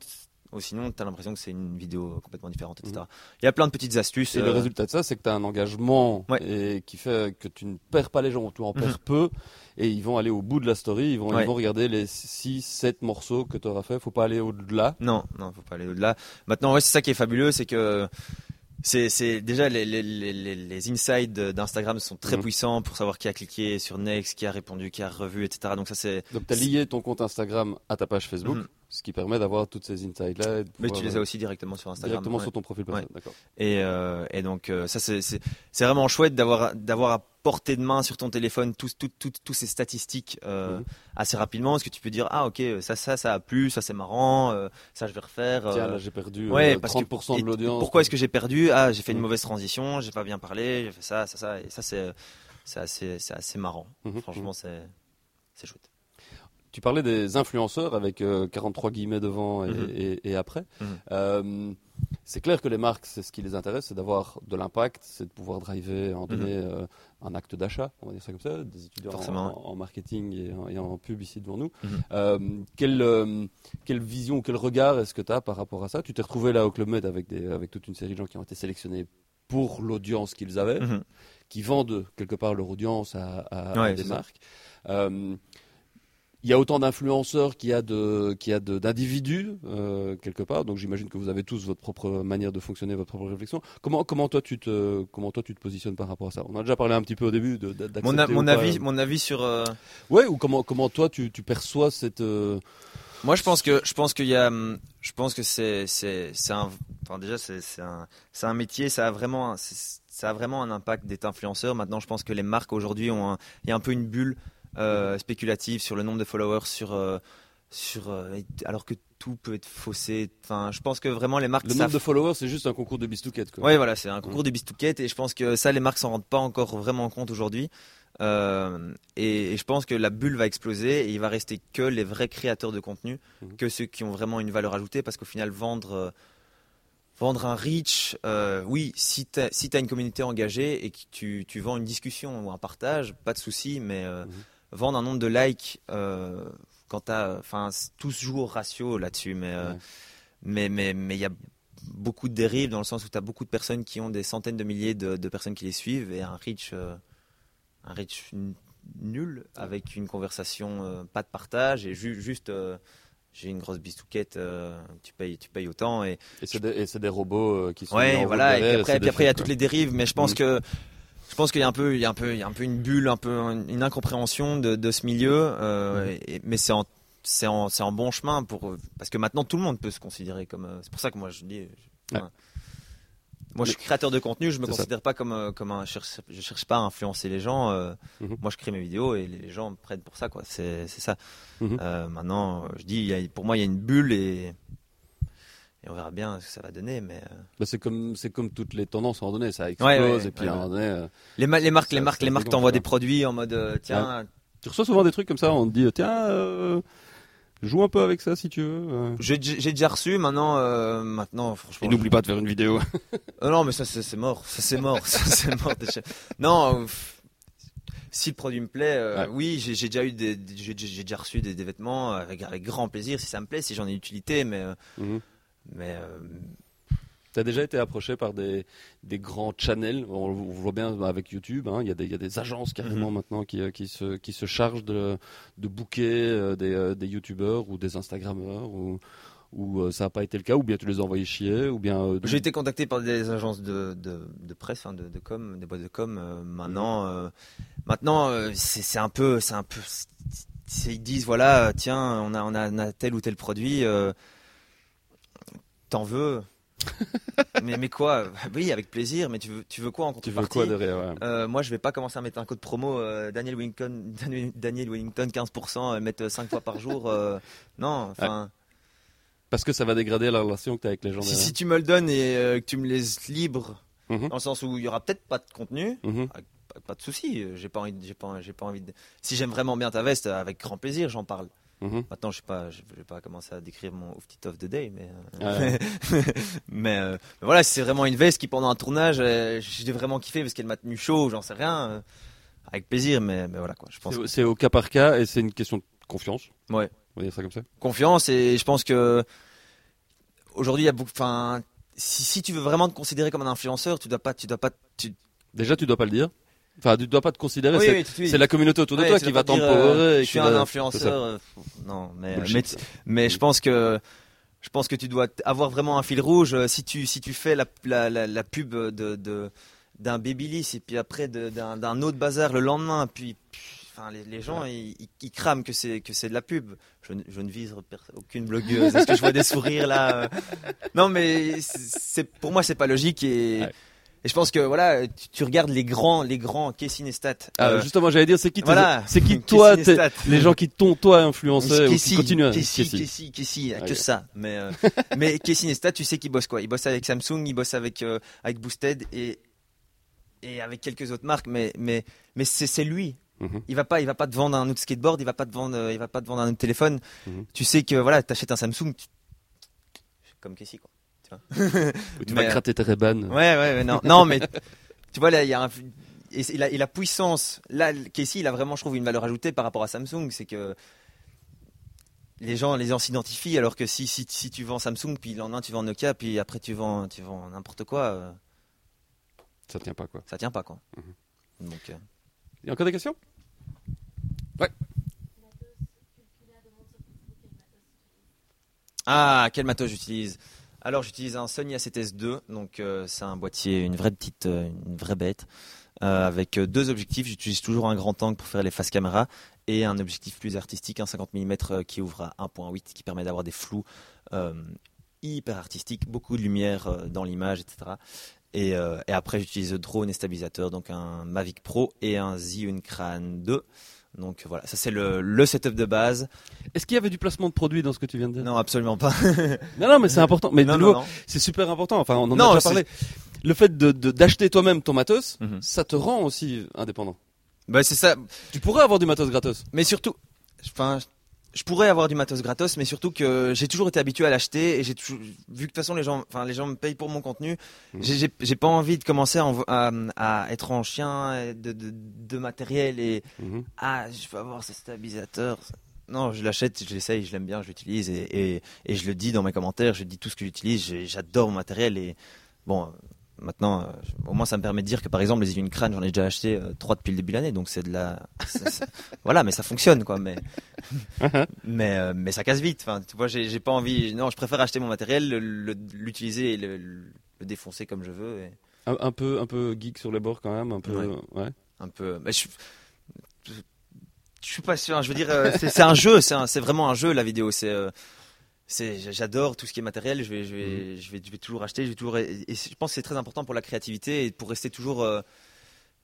ou sinon t'as l'impression que c'est une vidéo complètement différente, etc. Il y a plein de petites astuces. Et le euh, résultat de ça, c'est que tu as un engagement Ouais. et qui fait que tu ne perds pas les gens, tu en perds Mhm. peu, et ils vont aller au bout de la story, ils vont, Ouais. ils vont regarder les 6, 7 morceaux que tu auras fait, faut pas aller au-delà. Non, non, faut pas aller au-delà. Maintenant, ouais, c'est ça qui est fabuleux, c'est que c'est, déjà les, les, les, les- les insights d'Instagram sont très Mhm. puissants pour savoir qui a cliqué sur Next, qui a répondu, qui a revu, etc. Donc ça c'est. Donc tu as lié ton compte Instagram à ta page Facebook, Mhm. Ce qui permet d'avoir toutes ces insights-là. Mais tu les as euh, aussi directement sur Instagram. directement ouais. sur ton profil personnel, d'accord. Et, euh, et donc euh, ça c'est, vraiment chouette d'avoir à portée de main sur ton téléphone tous tous ces statistiques euh, Mhm. assez rapidement, parce que tu peux dire ah ok ça ça ça a plu, ça c'est marrant, ça je vais refaire. Tiens, là j'ai perdu Ouais, parce que- 30% et de l'audience. Pourquoi est-ce que j'ai perdu? Ah, j'ai fait une Mhm. mauvaise transition, j'ai pas bien parlé, j'ai fait ça, ça, ça, et ça c'est assez assez marrant. Mhm, Franchement, c'est c'est chouette. Tu parlais des influenceurs avec euh, 43 guillemets devant et, Mhm. et- et après. Mhm. Euh, c'est clair que les marques, c'est ce qui les intéresse, c'est d'avoir de l'impact, c'est de pouvoir driver, en donner euh, un acte d'achat, on va dire ça comme ça, des étudiants en, Mhm. Marketing et en, et en pub ici devant nous. Mhm. Euh, quelle, euh, quelle vision, quel regard est-ce que tu as par rapport à ça? Tu t'es retrouvé là au Club Med avec, des, avec toute une série de gens qui ont été sélectionnés pour l'audience qu'ils avaient Mhm. qui vendent quelque part leur audience à, à- à Ouais, des marques. Euh, il y a autant d'influenceurs qu'il y a de qu'il y a de- d'individus euh, quelque part. Donc j'imagine que vous avez tous votre propre manière de fonctionner, votre propre réflexion. Comment comment toi tu te comment toi tu te positionnes par rapport à ça? On a déjà parlé un petit peu au début de, de- Mon, a- avis mon avis sur euh, Ouais ou comment comment toi tu, tu perçois cette euh, Moi, je pense que je pense qu'il y a, hum, je pense que c'est c'est c'est un, enfin déjà c'est c'est un c'est un métier, ça a vraiment ça a vraiment un impact d'être influenceur. Maintenant, je pense que les marques aujourd'hui ont, un- il y a un peu une bulle euh, spéculative sur le nombre de followers, sur euh, sur euh, alors que tout peut être faussé. Enfin, je pense que vraiment les marques le savent nombre de followers c'est juste un concours de bistouquette. Ouais, voilà, c'est un concours de bistouquettes et je pense que ça, les marques s'en rendent pas encore vraiment compte aujourd'hui. Euh, et, et je pense que la bulle va exploser et il va rester que les vrais créateurs de contenu, Mhm. que ceux qui ont vraiment une valeur ajoutée, parce qu'au final, vendre, euh, vendre un reach, euh, oui, si tu as, si une communauté engagée et que tu, tu vends une discussion ou un partage, pas de souci, mais Mhm. Vendre un nombre de likes, euh, quand t'as, enfin, tout se joue au ratio là-dessus, mais euh, Ouais. mais mais mais il y a beaucoup de dérives dans le sens où tu as beaucoup de personnes qui ont des centaines de milliers de, de personnes qui les suivent et un reach euh, un reach nul avec une conversation euh, pas de partage et ju- juste euh, j'ai une grosse bistouquette tu payes tu payes autant et Et c'est des, robots qui sont ouais voilà et puis après, il y a toutes les dérives mais je pense Mhm. que je pense qu'il y a un peu il y a un peu il y a un peu une bulle un peu une incompréhension de, de ce milieu euh, et- mais c'est en c'est en, c'est en bon chemin pour parce que maintenant tout le monde peut se considérer comme euh, c'est pour ça que moi je dis je- Ouais. enfin, moi je suis créateur de contenu je me ça. considère pas comme euh, comme un je cherche, je cherche pas à influencer les gens euh, Mhm. moi je crée mes vidéos et les gens me prennent pour ça quoi c'est c'est ça Mhm. Euh, maintenant je dis il y a- pour moi il y a une bulle et et on verra bien ce que ça va donner mais euh, Bah, c'est comme c'est comme toutes les tendances à un moment donné, ça explose ouais, et puis ouais, à un moment donné. euh, les, ma- les marques Ça- les marques les marques t'envoient des produits en mode euh, tiens Tu reçois souvent des trucs comme ça, on te dit tiens, euh, joue un peu avec ça si tu veux. j'ai déjà reçu maintenant euh, maintenant franchement Et n'oublie pas de faire une vidéo. Euh, non, mais ça, c'est mort. Ça, c'est mort. ça, c'est mort. déjà. Non, si le produit me plaît, euh, Ouais. oui, j'ai déjà eu des, j'ai déjà reçu des, des vêtements avec, avec grand plaisir si ça me plaît, si j'en ai utilité, mais, euh, Mhm. Mais euh, T'as déjà été approché par des, des grands channels, on, on voit bien avec YouTube, hein, il y, a des- il y a des agences carrément Mhm. maintenant qui, euh, qui, se, qui se chargent de, de booker euh, des, des YouTubeurs ou des Instagrammeurs ou, ou ça n'a pas été le cas, ou bien tu les as envoyés chier, ou bien. euh, J'ai été contacté par des agences de, de, de presse, hein, de, de com, des boîtes de com. euh, maintenant, euh, maintenant, c'est un peu, c'est un peu, c'est- ils disent voilà, tiens, on a, on a, on a tel ou tel produit, t'en veux Mais mais quoi? Oui, avec plaisir. Mais tu veux, tu veux quoi en tu contrepartie veux quoi derrière ouais. Euh, moi, je vais pas commencer à mettre un code promo euh, Daniel Wellington, Daniel, Wellington 15%, euh, mettre 5 fois par jour. non, enfin, Parce que ça va dégrader la relation que tu as avec les gens si, tu me le donnes et que tu me laisses libre, Mhm, dans le sens où il y aura peut-être pas de contenu, mhm. pas, pas de souci. J'ai pas envie, j'ai pas, j'ai pas envie de. Si j'aime vraiment bien ta veste, avec grand plaisir, j'en parle. Mhm. Maintenant, je je vais pas commencer à décrire mon outfit of the day, mais Ah euh, mais, euh, mais voilà, c'est vraiment une veste qui pendant un tournage, euh, j'ai vraiment kiffé parce qu'elle m'a tenu chaud, j'en sais rien, euh, avec plaisir, mais, mais voilà quoi. Je pense C'est- au cas par cas et c'est une question de confiance. Ouais. On va dire ça comme ça. confiance et je pense que aujourd'hui il y a beaucoup enfin si, si tu veux vraiment te considérer comme un influenceur tu dois pas tu dois pas tu... Déjà, tu dois pas le dire. Enfin, tu dois pas te considérer. Oui, c'est oui, la communauté autour de toi qui va euh, t'empowerer. je suis un influenceur euh, non mais Bullshit, mais, je pense que je pense que tu dois avoir vraiment un fil rouge euh, si tu si tu fais la la, la, la pub de d'un Babyliss et puis après d'un autre bazar le lendemain puis Enfin, les, les gens, ils, ils- ils crament que c'est que c'est de la pub. Je, ne- je ne vise aucune blogueuse. Est-ce que je vois des sourires là euh? Non, mais c'est c'est- pour moi, c'est pas logique et, Ouais. Et je pense que voilà, tu, tu regardes les grands, les grands Casey Neistat. Ah, euh, justement, j'allais dire, c'est qui, voilà. c'est qui toi, les gens qui t'ont toi influencé à Casey, Casey. Casey, Casey, Ok. que ça. Mais, euh, mais Casey Neistat, tu sais qu'il bosse quoi? Il bosse avec Samsung, il bosse avec, euh, avec Boosted et, et avec quelques autres marques, mais, mais, mais c'est lui. Mhm. Il va pas, il va pas te vendre un autre skateboard, il va pas te vendre, euh, il va pas te vendre un autre téléphone. Mhm. Tu sais que voilà, t'achètes un Samsung, tu- comme Casey quoi. Où tu Mais, vas gratter tes Ray-Ban. Ouais, ouais, ouais, non, non, mais tu vois là, il y a un, et, la puissance. Là, Casey, il a vraiment, je trouve, une valeur ajoutée par rapport à Samsung, c'est que les gens, les gens s'identifient, alors que si, si, si tu vends Samsung, puis le lendemain tu vends Nokia, puis après tu vends, tu vends n'importe quoi, euh, Ça tient pas, quoi. ça tient pas quoi. Mhm. Donc, euh, Il y a encore des questions? Ah, quel matos j'utilise Alors j'utilise un Sony A7S2, donc euh, c'est un boîtier, une vraie petite, euh, une vraie bête, euh, avec deux objectifs. J'utilise toujours un grand angle pour faire les faces caméra et un objectif plus artistique, un 50 mm qui ouvre à 1.8, qui permet d'avoir des flous hyper artistiques, beaucoup de lumière dans l'image, etc. Et, et après j'utilise drone et stabilisateur, donc un Mavic Pro et un Zhiyun Crane 2. Donc voilà, ça c'est le, le setup de base. Est-ce qu'il y avait du placement de produit dans ce que tu viens de dire? Non, absolument pas. non, non, mais c'est important. Mais non, de nouveau, c'est super important. Enfin, on en Non, a déjà parlé. Le fait de de- d'acheter toi-même ton matos, Mhm. ça te rend aussi indépendant. Bah, c'est ça. Tu pourrais avoir du matos gratos. Mais surtout, enfin, je pourrais avoir du matos gratos, mais surtout que j'ai toujours été habitué à l'acheter et j'ai toujours vu que de toute façon les gens, enfin les gens me payent pour mon contenu. Mhm. J'ai- pas envie de commencer à, envo- à, à être en chien de, de, de matériel et Mhm. ah je vais avoir ce stabilisateur. Non, je l'achète, je l'essaye, je l'aime bien, je l'utilise et, et, et je le dis dans mes commentaires, je dis tout ce que j'utilise, j'adore mon matériel et bon. Maintenant, euh, au moins, ça me permet de dire que par exemple, les une crâne, j'en ai déjà acheté euh, trois depuis le début de l'année, donc c'est de la. ça- ça- voilà, mais ça fonctionne, quoi. Mais mais euh, mais ça casse vite. Enfin, tu vois, j'ai pas envie. Non, je préfère acheter mon matériel, l'utiliser et le, le défoncer comme je veux. Et Un, un peu, un peu geek sur les bords quand même, un peu. Ouais. ouais. un peu. Mais je, je, je suis pas sûr. hein. Je veux dire, c'est un jeu. C'est vraiment un jeu la vidéo. C'est euh, c'est j'adore tout ce qui est matériel. Je vais je vais je vais je vais toujours acheter. Je vais toujours. Et, et je pense que c'est très important pour la créativité et pour rester toujours. euh,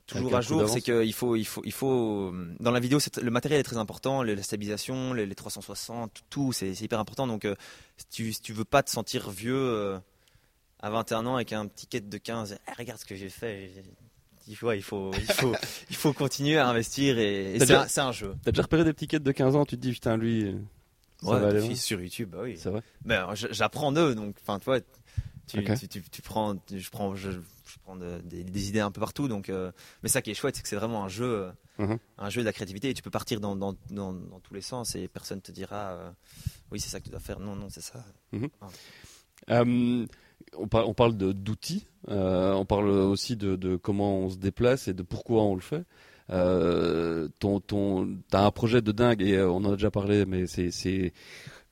Toujours à jour, c'est qu'il faut, il faut, il faut. Dans la vidéo, le matériel est très important, la stabilisation, les, les 360, tout, c'est hyper important. Donc, euh, si tu, si tu veux pas te sentir vieux euh, à 21 ans avec un petit quête de 15, Eh, regarde ce que j'ai fait. Il faut, il faut, il faut, il faut continuer à investir et, et c'est un, un jeu. T'as déjà repéré des petits quêtes de 15 ans, tu te dis putain lui, euh, ça Ouais, va aller d'office loin. sur YouTube, bah oui. C'est vrai. Mais euh, j'apprends d'eux, donc, enfin, tu vois, tu, Ok. tu, tu, tu prends, je prends, je, je prends de- des, des idées un peu partout, donc. euh, mais ça qui est chouette, c'est que c'est vraiment un jeu, euh, Mhm. un jeu de la créativité, et tu peux partir dans, dans, dans, dans tous les sens, et personne te dira, euh, oui, c'est ça que tu dois faire. Non, non, c'est ça. Euh, on, par- on parle d'outils, euh, on parle aussi de, de comment on se déplace et de pourquoi on le fait. Euh, ton, ton, t'as un projet de dingue et euh, on en a déjà parlé, mais c'est,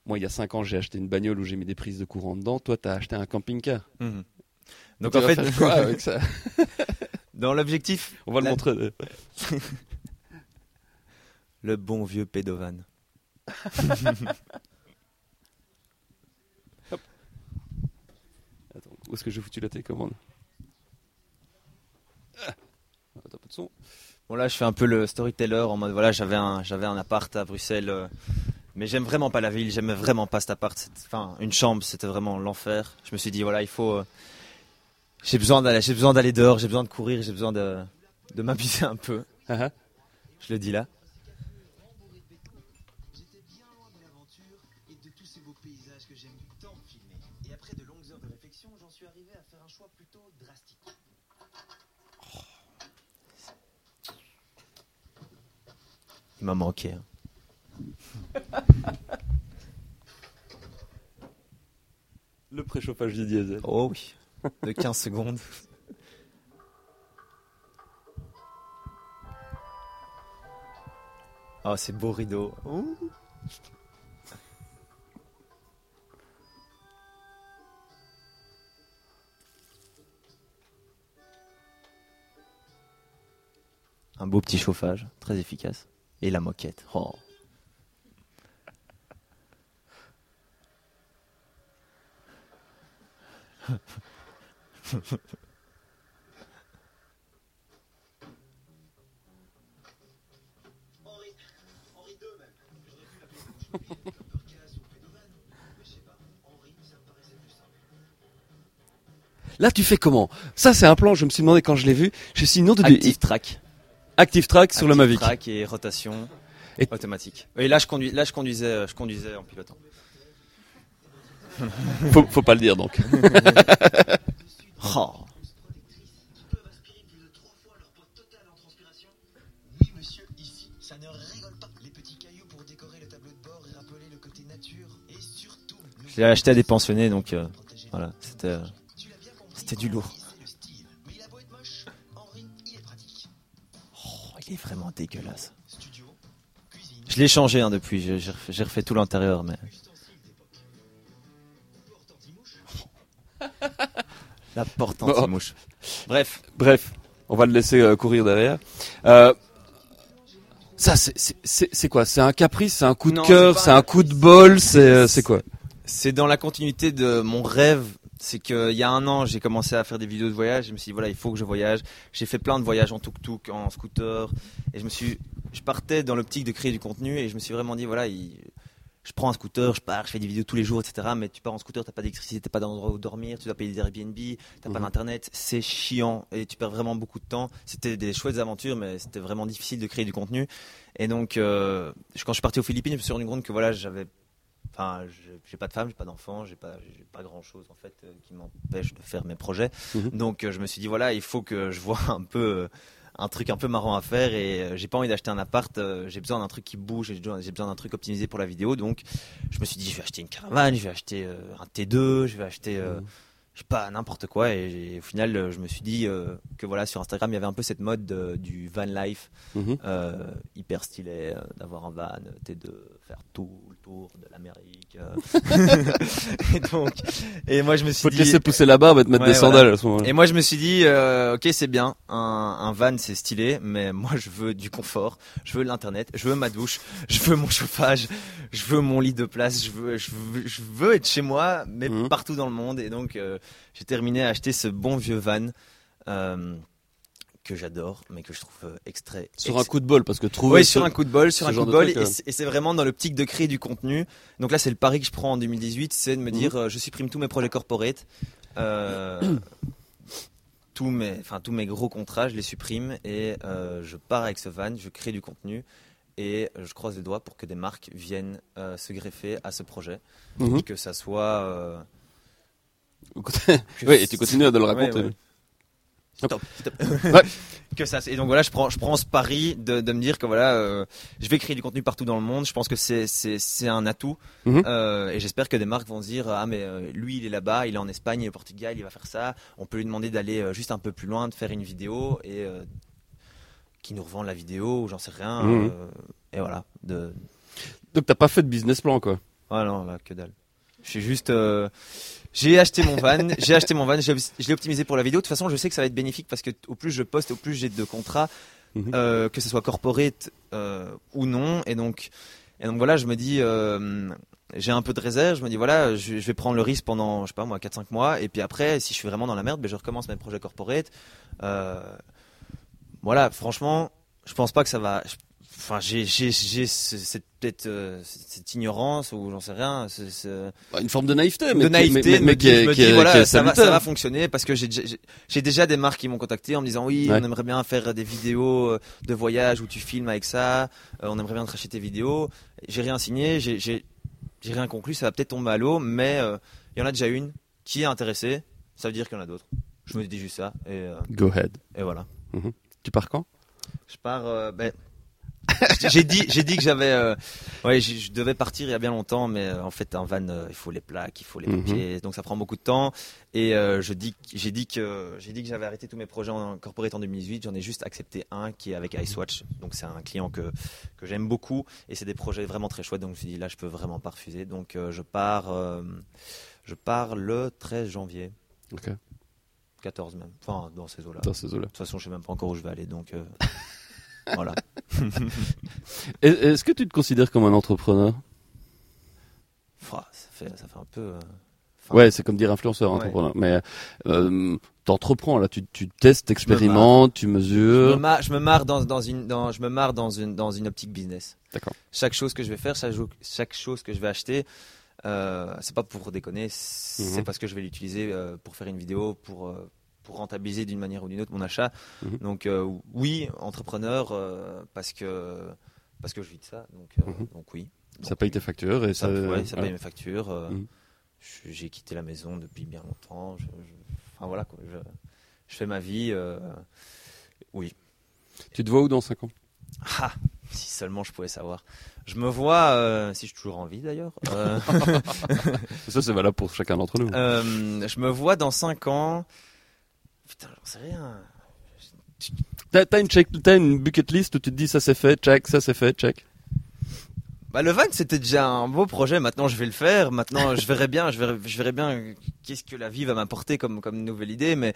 Moi, il y a 5 ans, j'ai acheté une bagnole où j'ai mis des prises de courant dedans. Toi, tu as acheté un camping-car. Mhm. Donc en fait, quoi avec ça? Dans l'objectif, On va le montrer. le bon vieux pédovan. Attends, où est-ce que j'ai foutu la télécommande? Ah, mettre un peu de son. Bon là, je fais un peu le storyteller en mode voilà, j'avais un, j'avais un appart à Bruxelles, euh, mais j'aime vraiment pas la ville, j'aimais vraiment pas cet appart. Enfin, une chambre, c'était vraiment l'enfer. Je me suis dit voilà, il faut, euh, j'ai besoin d'aller, j'ai besoin d'aller dehors, j'ai besoin de courir, j'ai besoin de, de m'amuser un peu. Ah, ah. Je le dis là. Il m'a manqué. hein. Le préchauffage du diesel. Oh oui, de 15 secondes. Oh, c'est beau rideau. Ouh. Un beau petit chauffage, très efficace. Et la moquette. Oh. Là, tu fais comment? Ça, c'est un plan. Je me suis demandé quand je l'ai vu. Je suis nom de. Active track. Active track sur le Mavic. Track et rotation Et- automatique. Et là je conduis, là je conduisais, je conduisais en pilotant. Faut, faut pas le dire donc. Oh. Je l'ai acheté à des pensionnés donc euh, voilà, c'était euh, C'était du lourd. Il est vraiment dégueulasse. Studio, cuisine, Je l'ai changé hein, depuis, j'ai refait, tout l'intérieur mais. Porte anti-mouche. la porte Bon. anti-mouche. Bref, Bref, on va le laisser euh, courir derrière. Euh, ça, c'est- quoi? C'est un caprice? C'est un coup de cœur? c'est un coup de bol? Euh, c'est quoi? c'est dans la continuité de mon rêve. C'est qu'il y a un an, j'ai commencé à faire des vidéos de voyage. Je me suis dit, voilà, il faut que je voyage. J'ai fait plein de voyages en tuk-tuk, en scooter. Et je me suis, je partais dans l'optique de créer du contenu. Et je me suis vraiment dit, voilà, il- je prends un scooter, je pars, je fais des vidéos tous les jours, etc. Mais tu pars en scooter, t'as pas d'électricité, t'as pas d'endroit où dormir, tu dois payer des Airbnb, t'as pas Mhm. d'internet. C'est chiant et tu perds vraiment beaucoup de temps. C'était des chouettes aventures, mais c'était vraiment difficile de créer du contenu. Et donc, euh, quand je suis parti aux Philippines, je me suis rendu compte que voilà, j'avais Enfin, j'ai- pas de femme, j'ai pas d'enfant, j'ai pas, pas grand chose en fait euh, qui m'empêche de faire mes projets. Mhm. Donc, euh, je me suis dit voilà, il faut que je vois un peu euh, un truc un peu marrant à faire et j'ai pas envie d'acheter un appart. j'ai besoin d'un truc qui bouge, j'ai besoin, d'un truc optimisé pour la vidéo. Donc, je me suis dit je vais acheter une caravane, je vais acheter un T2, je vais acheter Mhm. Je sais pas n'importe quoi et, au final euh, je me suis dit euh, que voilà sur Instagram il y avait un peu cette mode de- du van life Mhm. euh, hyper stylé euh, d'avoir un van T2 faire tout le tour de l'Amérique euh. et donc et moi je me suis Faut te dit laisser pousser barbe et te mettre Ouais, des voilà. sandales à ce moment-là. et moi je me suis dit euh, ok c'est bien un, un van c'est stylé mais moi je veux du confort je veux l'internet je veux ma douche je veux mon chauffage je veux mon lit de place je veux je veux, je veux être chez moi mais Mhm. partout dans le monde et donc euh, j'ai terminé à acheter ce bon vieux van euh, que j'adore mais que je trouve euh, extrait Sur un coup de bol, parce que trouver oui, ce- sur un coup de bol, sur un coup de bol, truc, et euh. c'est- et c'est vraiment dans l'optique de créer du contenu. Donc là, c'est le pari que je prends en 2018, c'est de me Mhm. dire, euh, je supprime tous mes projets corporate, euh, tous mes, enfin tous mes gros contrats, je les supprime et euh, je pars avec ce van, je crée du contenu et je croise les doigts pour que des marques viennent se greffer à ce projet, Mhm. que ça soit. oui, et tu continues à de le raconter. Ouais, ouais. Stop, stop. Ouais. que ça et donc voilà je prends je prends ce pari de, de me dire que voilà euh, je vais créer du contenu partout dans le monde je pense que c'est c'est c'est un atout Mhm. Euh, et j'espère que des marques vont se dire ah mais euh, lui il est là-bas il est en Espagne il est au Portugal il va faire ça on peut lui demander d'aller juste un peu plus loin de faire une vidéo et qui nous revend la vidéo ou j'en sais rien Mhm. et voilà de Donc t'as pas fait de business plan, quoi. Ah non, là, que dalle. Je suis juste. euh, J'ai acheté mon van, j'ai acheté mon van, je l'ai optimisé pour la vidéo. De toute façon, je sais que ça va être bénéfique parce que au plus je poste, au plus j'ai de contrats, Mhm. euh, que ce soit corporate euh, ou non. Et donc, et donc voilà, je me dis, j'ai un peu de réserve. Je me dis voilà, je, je vais prendre le risque pendant, je sais pas moi, 4-5 mois. Et puis après, si je suis vraiment dans la merde, ben, je recommence mes projets corporate. Voilà, franchement, je pense pas que ça va. je- Enfin, j'ai j'ai j'ai ce- cette peut-être euh, cette ignorance ou j'en sais rien. Bah, Une forme de naïveté, mais de naïveté, mais, qui est, voilà, qui ça va, ça salutaire. va fonctionner parce que j'ai déjà des marques qui m'ont contacté en me disant oui, Ouais. on aimerait bien faire des vidéos euh, de voyage où tu filmes avec ça, euh, on aimerait bien te racheter tes vidéos. J'ai rien signé, j'ai rien conclu, ça va peut-être tomber à l'eau, mais euh, il y en a déjà une qui est intéressée, ça veut dire qu'il y en a d'autres. Je me dis juste ça et, Go ahead. et voilà. Tu pars quand? Je pars. ben, j'ai dit, j'ai dit que j'avais. euh, ouais, je devais partir il y a bien longtemps, mais euh, en fait, un van, euh, il faut les plaques, il faut les Mhm. papiers, donc ça prend beaucoup de temps. Et euh, je dis, j'ai dit que j'ai dit que j'avais arrêté tous mes projets en corporate en 2018. J'en ai juste accepté un qui est avec Icewatch. Donc c'est un client que que j'aime beaucoup et c'est des projets vraiment très chouettes. Donc je me suis dit là, je peux vraiment pas refuser. Donc je pars, je pars le 13 janvier, Ok. 14 même. Enfin dans ces eaux-là. Dans ces eaux-là. De toute façon, je sais même pas encore où je vais aller. Donc voilà. Est- Est-ce que tu te considères comme un entrepreneur? Ça fait, ça fait un peu. euh, enfin, Ouais, c'est comme dire influenceur, Ouais. entrepreneur. Mais euh, t'entreprends là, tu, tu testes, expérimentes, tu Je me mesures. marre, je me marre dans, dans une, dans, je me marre dans une, dans une optique business. D'accord. Chaque chose que je vais faire, chaque, chose que je vais acheter, euh, c'est pas pour déconner, c'est Mhm. parce que je vais l'utiliser euh, pour faire une vidéo, pour, pour rentabiliser d'une manière ou d'une autre mon achat. Mhm. Donc euh, oui, entrepreneur, euh, parce que parce que je vis de ça. Donc, euh, Mhm. donc oui. Ça paye tes factures et ça. Ça, ouais, ça ouais. paye mes factures. Mhm. J'ai quitté la maison depuis bien longtemps. Je, je- enfin voilà, quoi, je, je fais ma vie. oui. Tu te vois où dans 5 ans? Ah, si seulement je pouvais savoir. Je me vois, euh, si je suis toujours en vie d'ailleurs, euh, Ça, c'est valable pour chacun d'entre nous. euh, je me vois dans 5 ans. Putain, j'en sais rien. T'as une, check, t'as une bucket list où tu te dis ça c'est fait, check, ça c'est fait, check. Bah, le van, c'était déjà un beau projet. Maintenant, je vais le faire. Maintenant, je verrai bien, je verrai, je verrai bien qu'est-ce que la vie va m'apporter comme, comme nouvelle idée. Mais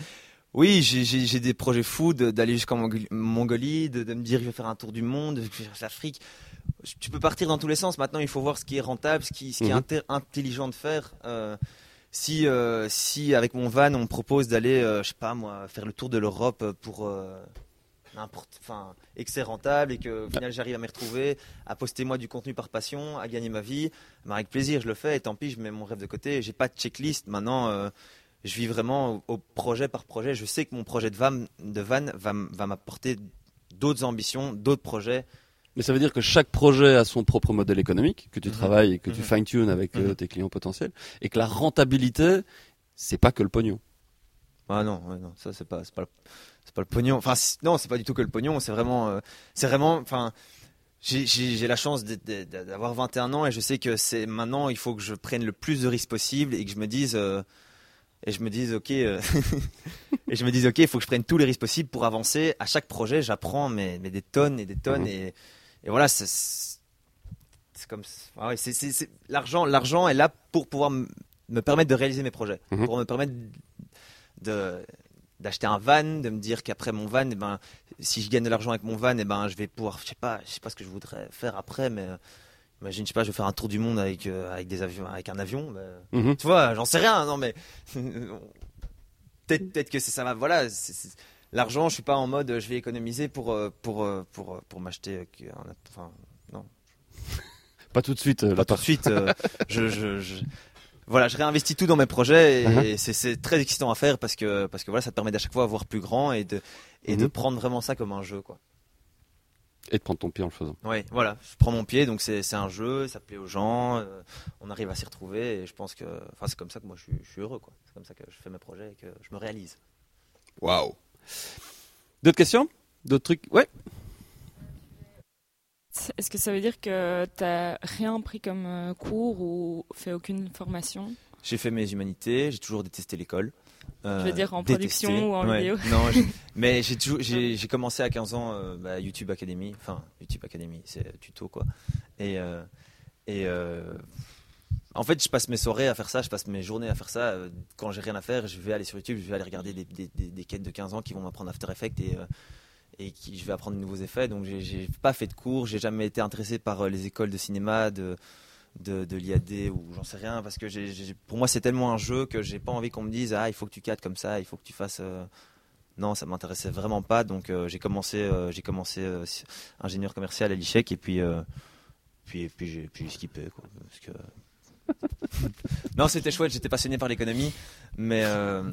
oui, j'ai- des projets fous d'aller jusqu'en Mongol- Mongolie, de, de me dire je vais faire un tour du monde, je vais faire l'Afrique. Tu peux partir dans tous les sens. Maintenant, il faut voir ce qui est rentable, ce qui, ce qui est Mhm. intelligent de faire. Euh, si, euh, si avec mon van, on me propose d'aller, euh, je sais pas moi, faire le tour de l'Europe pour euh, n'importe, enfin, que c'est rentable et que au j'arrive à m'y retrouver, à poster moi du contenu par passion, à gagner ma vie, avec plaisir je le fais et tant pis je mets mon rêve de côté. J'ai pas de checklist maintenant. euh, je vis vraiment au, projet par projet. Je sais que mon projet de van, de van va m'apporter d'autres ambitions, d'autres projets. Mais ça veut dire que chaque projet a son propre modèle économique, que tu Mhm. travailles et que tu Mhm. fine-tunes avec euh, Mhm. tes clients potentiels, et que la rentabilité, c'est pas que le pognon. Ah non, ouais, non, ça c'est pas, pas, pas le pognon. Enfin, non, c'est pas du tout que le pognon. C'est vraiment, euh, c'est vraiment, enfin, j'ai- la chance d'avoir 21 ans et je sais que c'est maintenant il faut que je prenne le plus de risques possible et que je me dise, euh, et je me dise ok, euh, et je me dise ok, il faut que je prenne tous les risques possibles pour avancer. À chaque projet, j'apprends mais, mais des tonnes et des tonnes et, et voilà, c'est comme, ah ouais, c'est- l'argent, l'argent est là pour pouvoir me permettre de réaliser mes projets, Mhm. pour me permettre de d'acheter un van, de me dire qu'après mon van, eh ben, si je gagne de l'argent avec mon van, eh ben, je vais pouvoir, je sais pas, je sais pas ce que je voudrais faire après, mais euh, imagine, je sais pas, je vais faire un tour du monde avec euh, avec des avions, avec un avion, ben, Mhm. tu vois, j'en sais rien, non mais peut-être peut-être que ça va, voilà, l'argent, je suis pas en mode, je vais économiser pour euh, pour euh, pour euh, pour m'acheter, euh, un- enfin non, Pas tout de suite. euh, pas tout de suite. euh, je, je, je- voilà, je réinvestis tout dans mes projets et, Uh-huh. et c'est- c'est très excitant à faire parce que parce que voilà, ça te permet d'à chaque fois voir plus grand et de et de Mhm. prendre vraiment ça comme un jeu quoi. Et de prendre ton pied en le faisant. Ouais, voilà, je prends mon pied donc c'est c'est un jeu, ça plaît aux gens, euh, on arrive à s'y retrouver et je pense que enfin c'est comme ça que moi je suis, je suis heureux quoi. C'est comme ça que je fais mes projets et que je me réalise. Waouh. D'autres questions? D'autres trucs? Ouais. Est-ce que ça veut dire que t'as rien pris comme euh, cours ou fait aucune formation? J'ai fait mes humanités, j'ai toujours détesté l'école. Euh, Je veux dire en détesté. production ou en Ouais. vidéo? Non, j'ai- mais j'ai toujours, j'ai, j'ai commencé à 15 ans euh, bah, YouTube Academy, enfin YouTube Academy, c'est tuto quoi. Et euh, et euh, En fait, je passe mes soirées à faire ça, je passe mes journées à faire ça. Euh, Quand j'ai rien à faire, je vais aller sur YouTube, je vais aller regarder des, des, des, quêtes de 15 ans qui vont m'apprendre After Effects et, euh, et qui, je vais apprendre de nouveaux effets. Donc, j'ai- pas fait de cours, j'ai jamais été intéressé par euh, les écoles de cinéma, de, de, l'IAD ou j'en sais rien. Parce que pour moi, c'est tellement un jeu que j'ai pas envie qu'on me dise Ah, il faut que tu cadres comme ça, il faut que tu fasses. Non, ça m'intéressait vraiment pas. Donc, j'ai commencé, commencé ingénieur commercial à l'ICHEC et puis. puis, puis j'ai skippé quoi, non, c'était chouette, j'étais passionné par l'économie, mais, euh,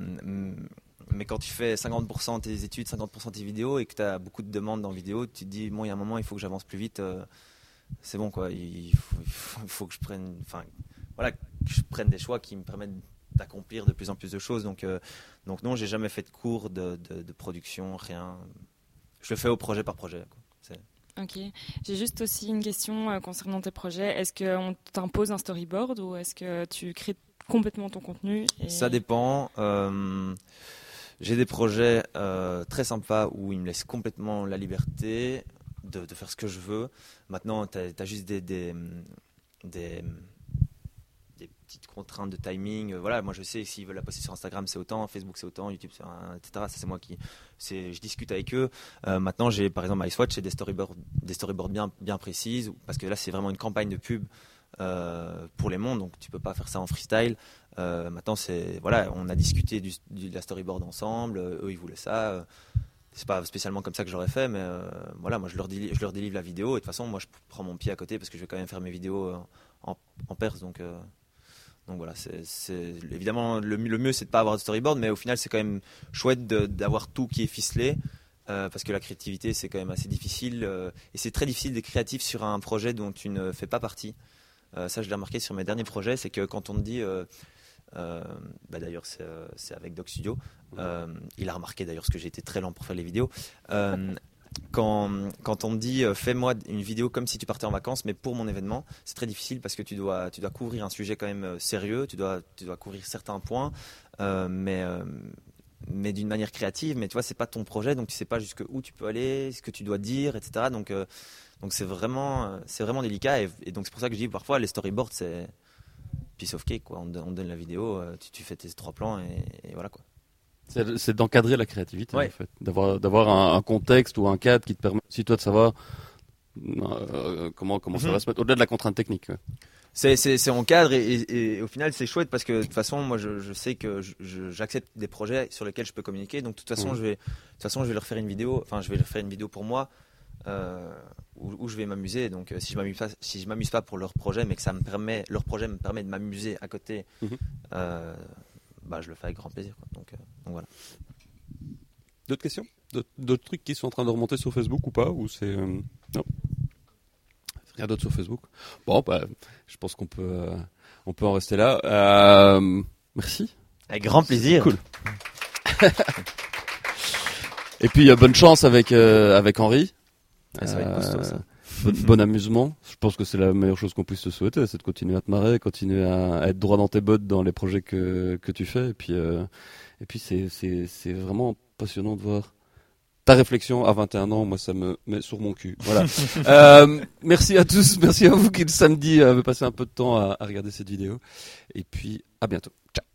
mais quand tu fais 50% de tes études, 50% de tes vidéos et que tu as beaucoup de demandes dans vidéo, tu te dis, bon, il y a un moment, il faut que j'avance plus vite, euh, c'est bon, quoi, il faut, que je prenne, enfin, voilà, je prenne des choix qui me permettent d'accomplir de plus en plus de choses. Donc, euh, donc non, j'ai jamais fait de cours de, production, rien. Je le fais au projet par projet. Ok. J'ai juste aussi une question euh, concernant tes projets. Est-ce qu'on t'impose un storyboard ou est-ce que tu crées complètement ton contenu Ça dépend. euh, j'ai des projets euh, très sympas où ils me laissent complètement la liberté de, faire ce que je veux. Maintenant, tu as, juste des, des petites contraintes de timing. Euh, Voilà, moi je sais s'ils veulent la poster sur Instagram, c'est autant, Facebook c'est autant, YouTube c'est etc. Ça c'est moi qui, c'est, je discute avec eux. Euh, maintenant, j'ai par exemple Icewatch, j'ai des storyboards, bien, bien précises parce que là c'est vraiment une campagne de pub. euh, pour les mondes, donc tu peux pas faire ça en freestyle. Maintenant, c'est voilà, on a discuté de la storyboard ensemble. eux, ils voulaient ça. c'est pas spécialement comme ça que j'aurais fait, mais voilà, moi je leur, je leur délivre la vidéo et de toute façon, moi je prends mon pied à côté parce que je vais quand même faire mes vidéos en, perse, donc. Donc voilà, c'est évidemment le, mieux- le mieux c'est de pas avoir de storyboard, mais au final c'est quand même chouette d'avoir tout qui est ficelé. euh, parce que la créativité c'est quand même assez difficile euh, et c'est très difficile d'être créatif sur un projet dont tu ne fais pas partie. Euh, ça je l'ai remarqué sur mes derniers projets, c'est que quand on te dit, bah, d'ailleurs c'est avec Doc Studio, il a remarqué d'ailleurs parce que j'ai été très lent pour faire les vidéos. Quand, on me dit euh, fais-moi une vidéo comme si tu partais en vacances, mais pour mon événement, c'est très difficile parce que tu dois, couvrir un sujet quand même euh, sérieux, tu dois, couvrir certains points, euh, mais, d'une manière créative. Mais tu vois, c'est pas ton projet, donc tu sais pas jusque où tu peux aller, ce que tu dois dire, etc. Donc, c'est vraiment, délicat. Et, donc c'est pour ça que je dis parfois les storyboards, c'est piece of cake. On, donne- la vidéo, tu, fais tes trois plans et voilà quoi. C'est d'encadrer la créativité, Ouais. en fait. D'avoir, un, un contexte ou un cadre qui te permet, si toi, de savoir euh, comment, comment ça Mhm. va se mettre, au-delà de la contrainte technique. ouais. C'est, en cadre et, et- et au final c'est chouette parce que de toute façon moi je, je sais que j'accepte des projets sur lesquels je peux communiquer donc de toute façon Mhm. je vais de toute façon je vais leur faire une vidéo enfin je vais leur faire une vidéo pour moi euh, où, où je vais m'amuser donc euh, si je m'amuse pas si je m'amuse pas pour leur projet mais que ça me permet leur projet me permet de m'amuser à côté Mhm. euh, bah je le fais avec grand plaisir quoi. donc, euh, donc voilà D'autres questions? D'autres- trucs qui sont en train de remonter sur Facebook ou pas Ou c'est euh, non? Rien d'autre sur Facebook? Bon, bah, je pense qu'on peut, euh, on peut en rester là. Merci. avec grand plaisir Cool. Et puis bonne chance avec euh, avec Henri. Ah, ça va être costaud, ça. Bon, bon amusement. Je pense que c'est la meilleure chose qu'on puisse te souhaiter, c'est de continuer à te marrer, continuer à, à être droit dans tes bottes dans les projets que que tu fais. Et puis euh, et puis c'est c'est c'est vraiment passionnant de voir ta réflexion à 21 ans. Moi, ça me met sur mon cul. Voilà. Euh, merci à tous, merci à vous qui le samedi avez passé un peu de temps à, à regarder cette vidéo. Et puis à bientôt. Ciao.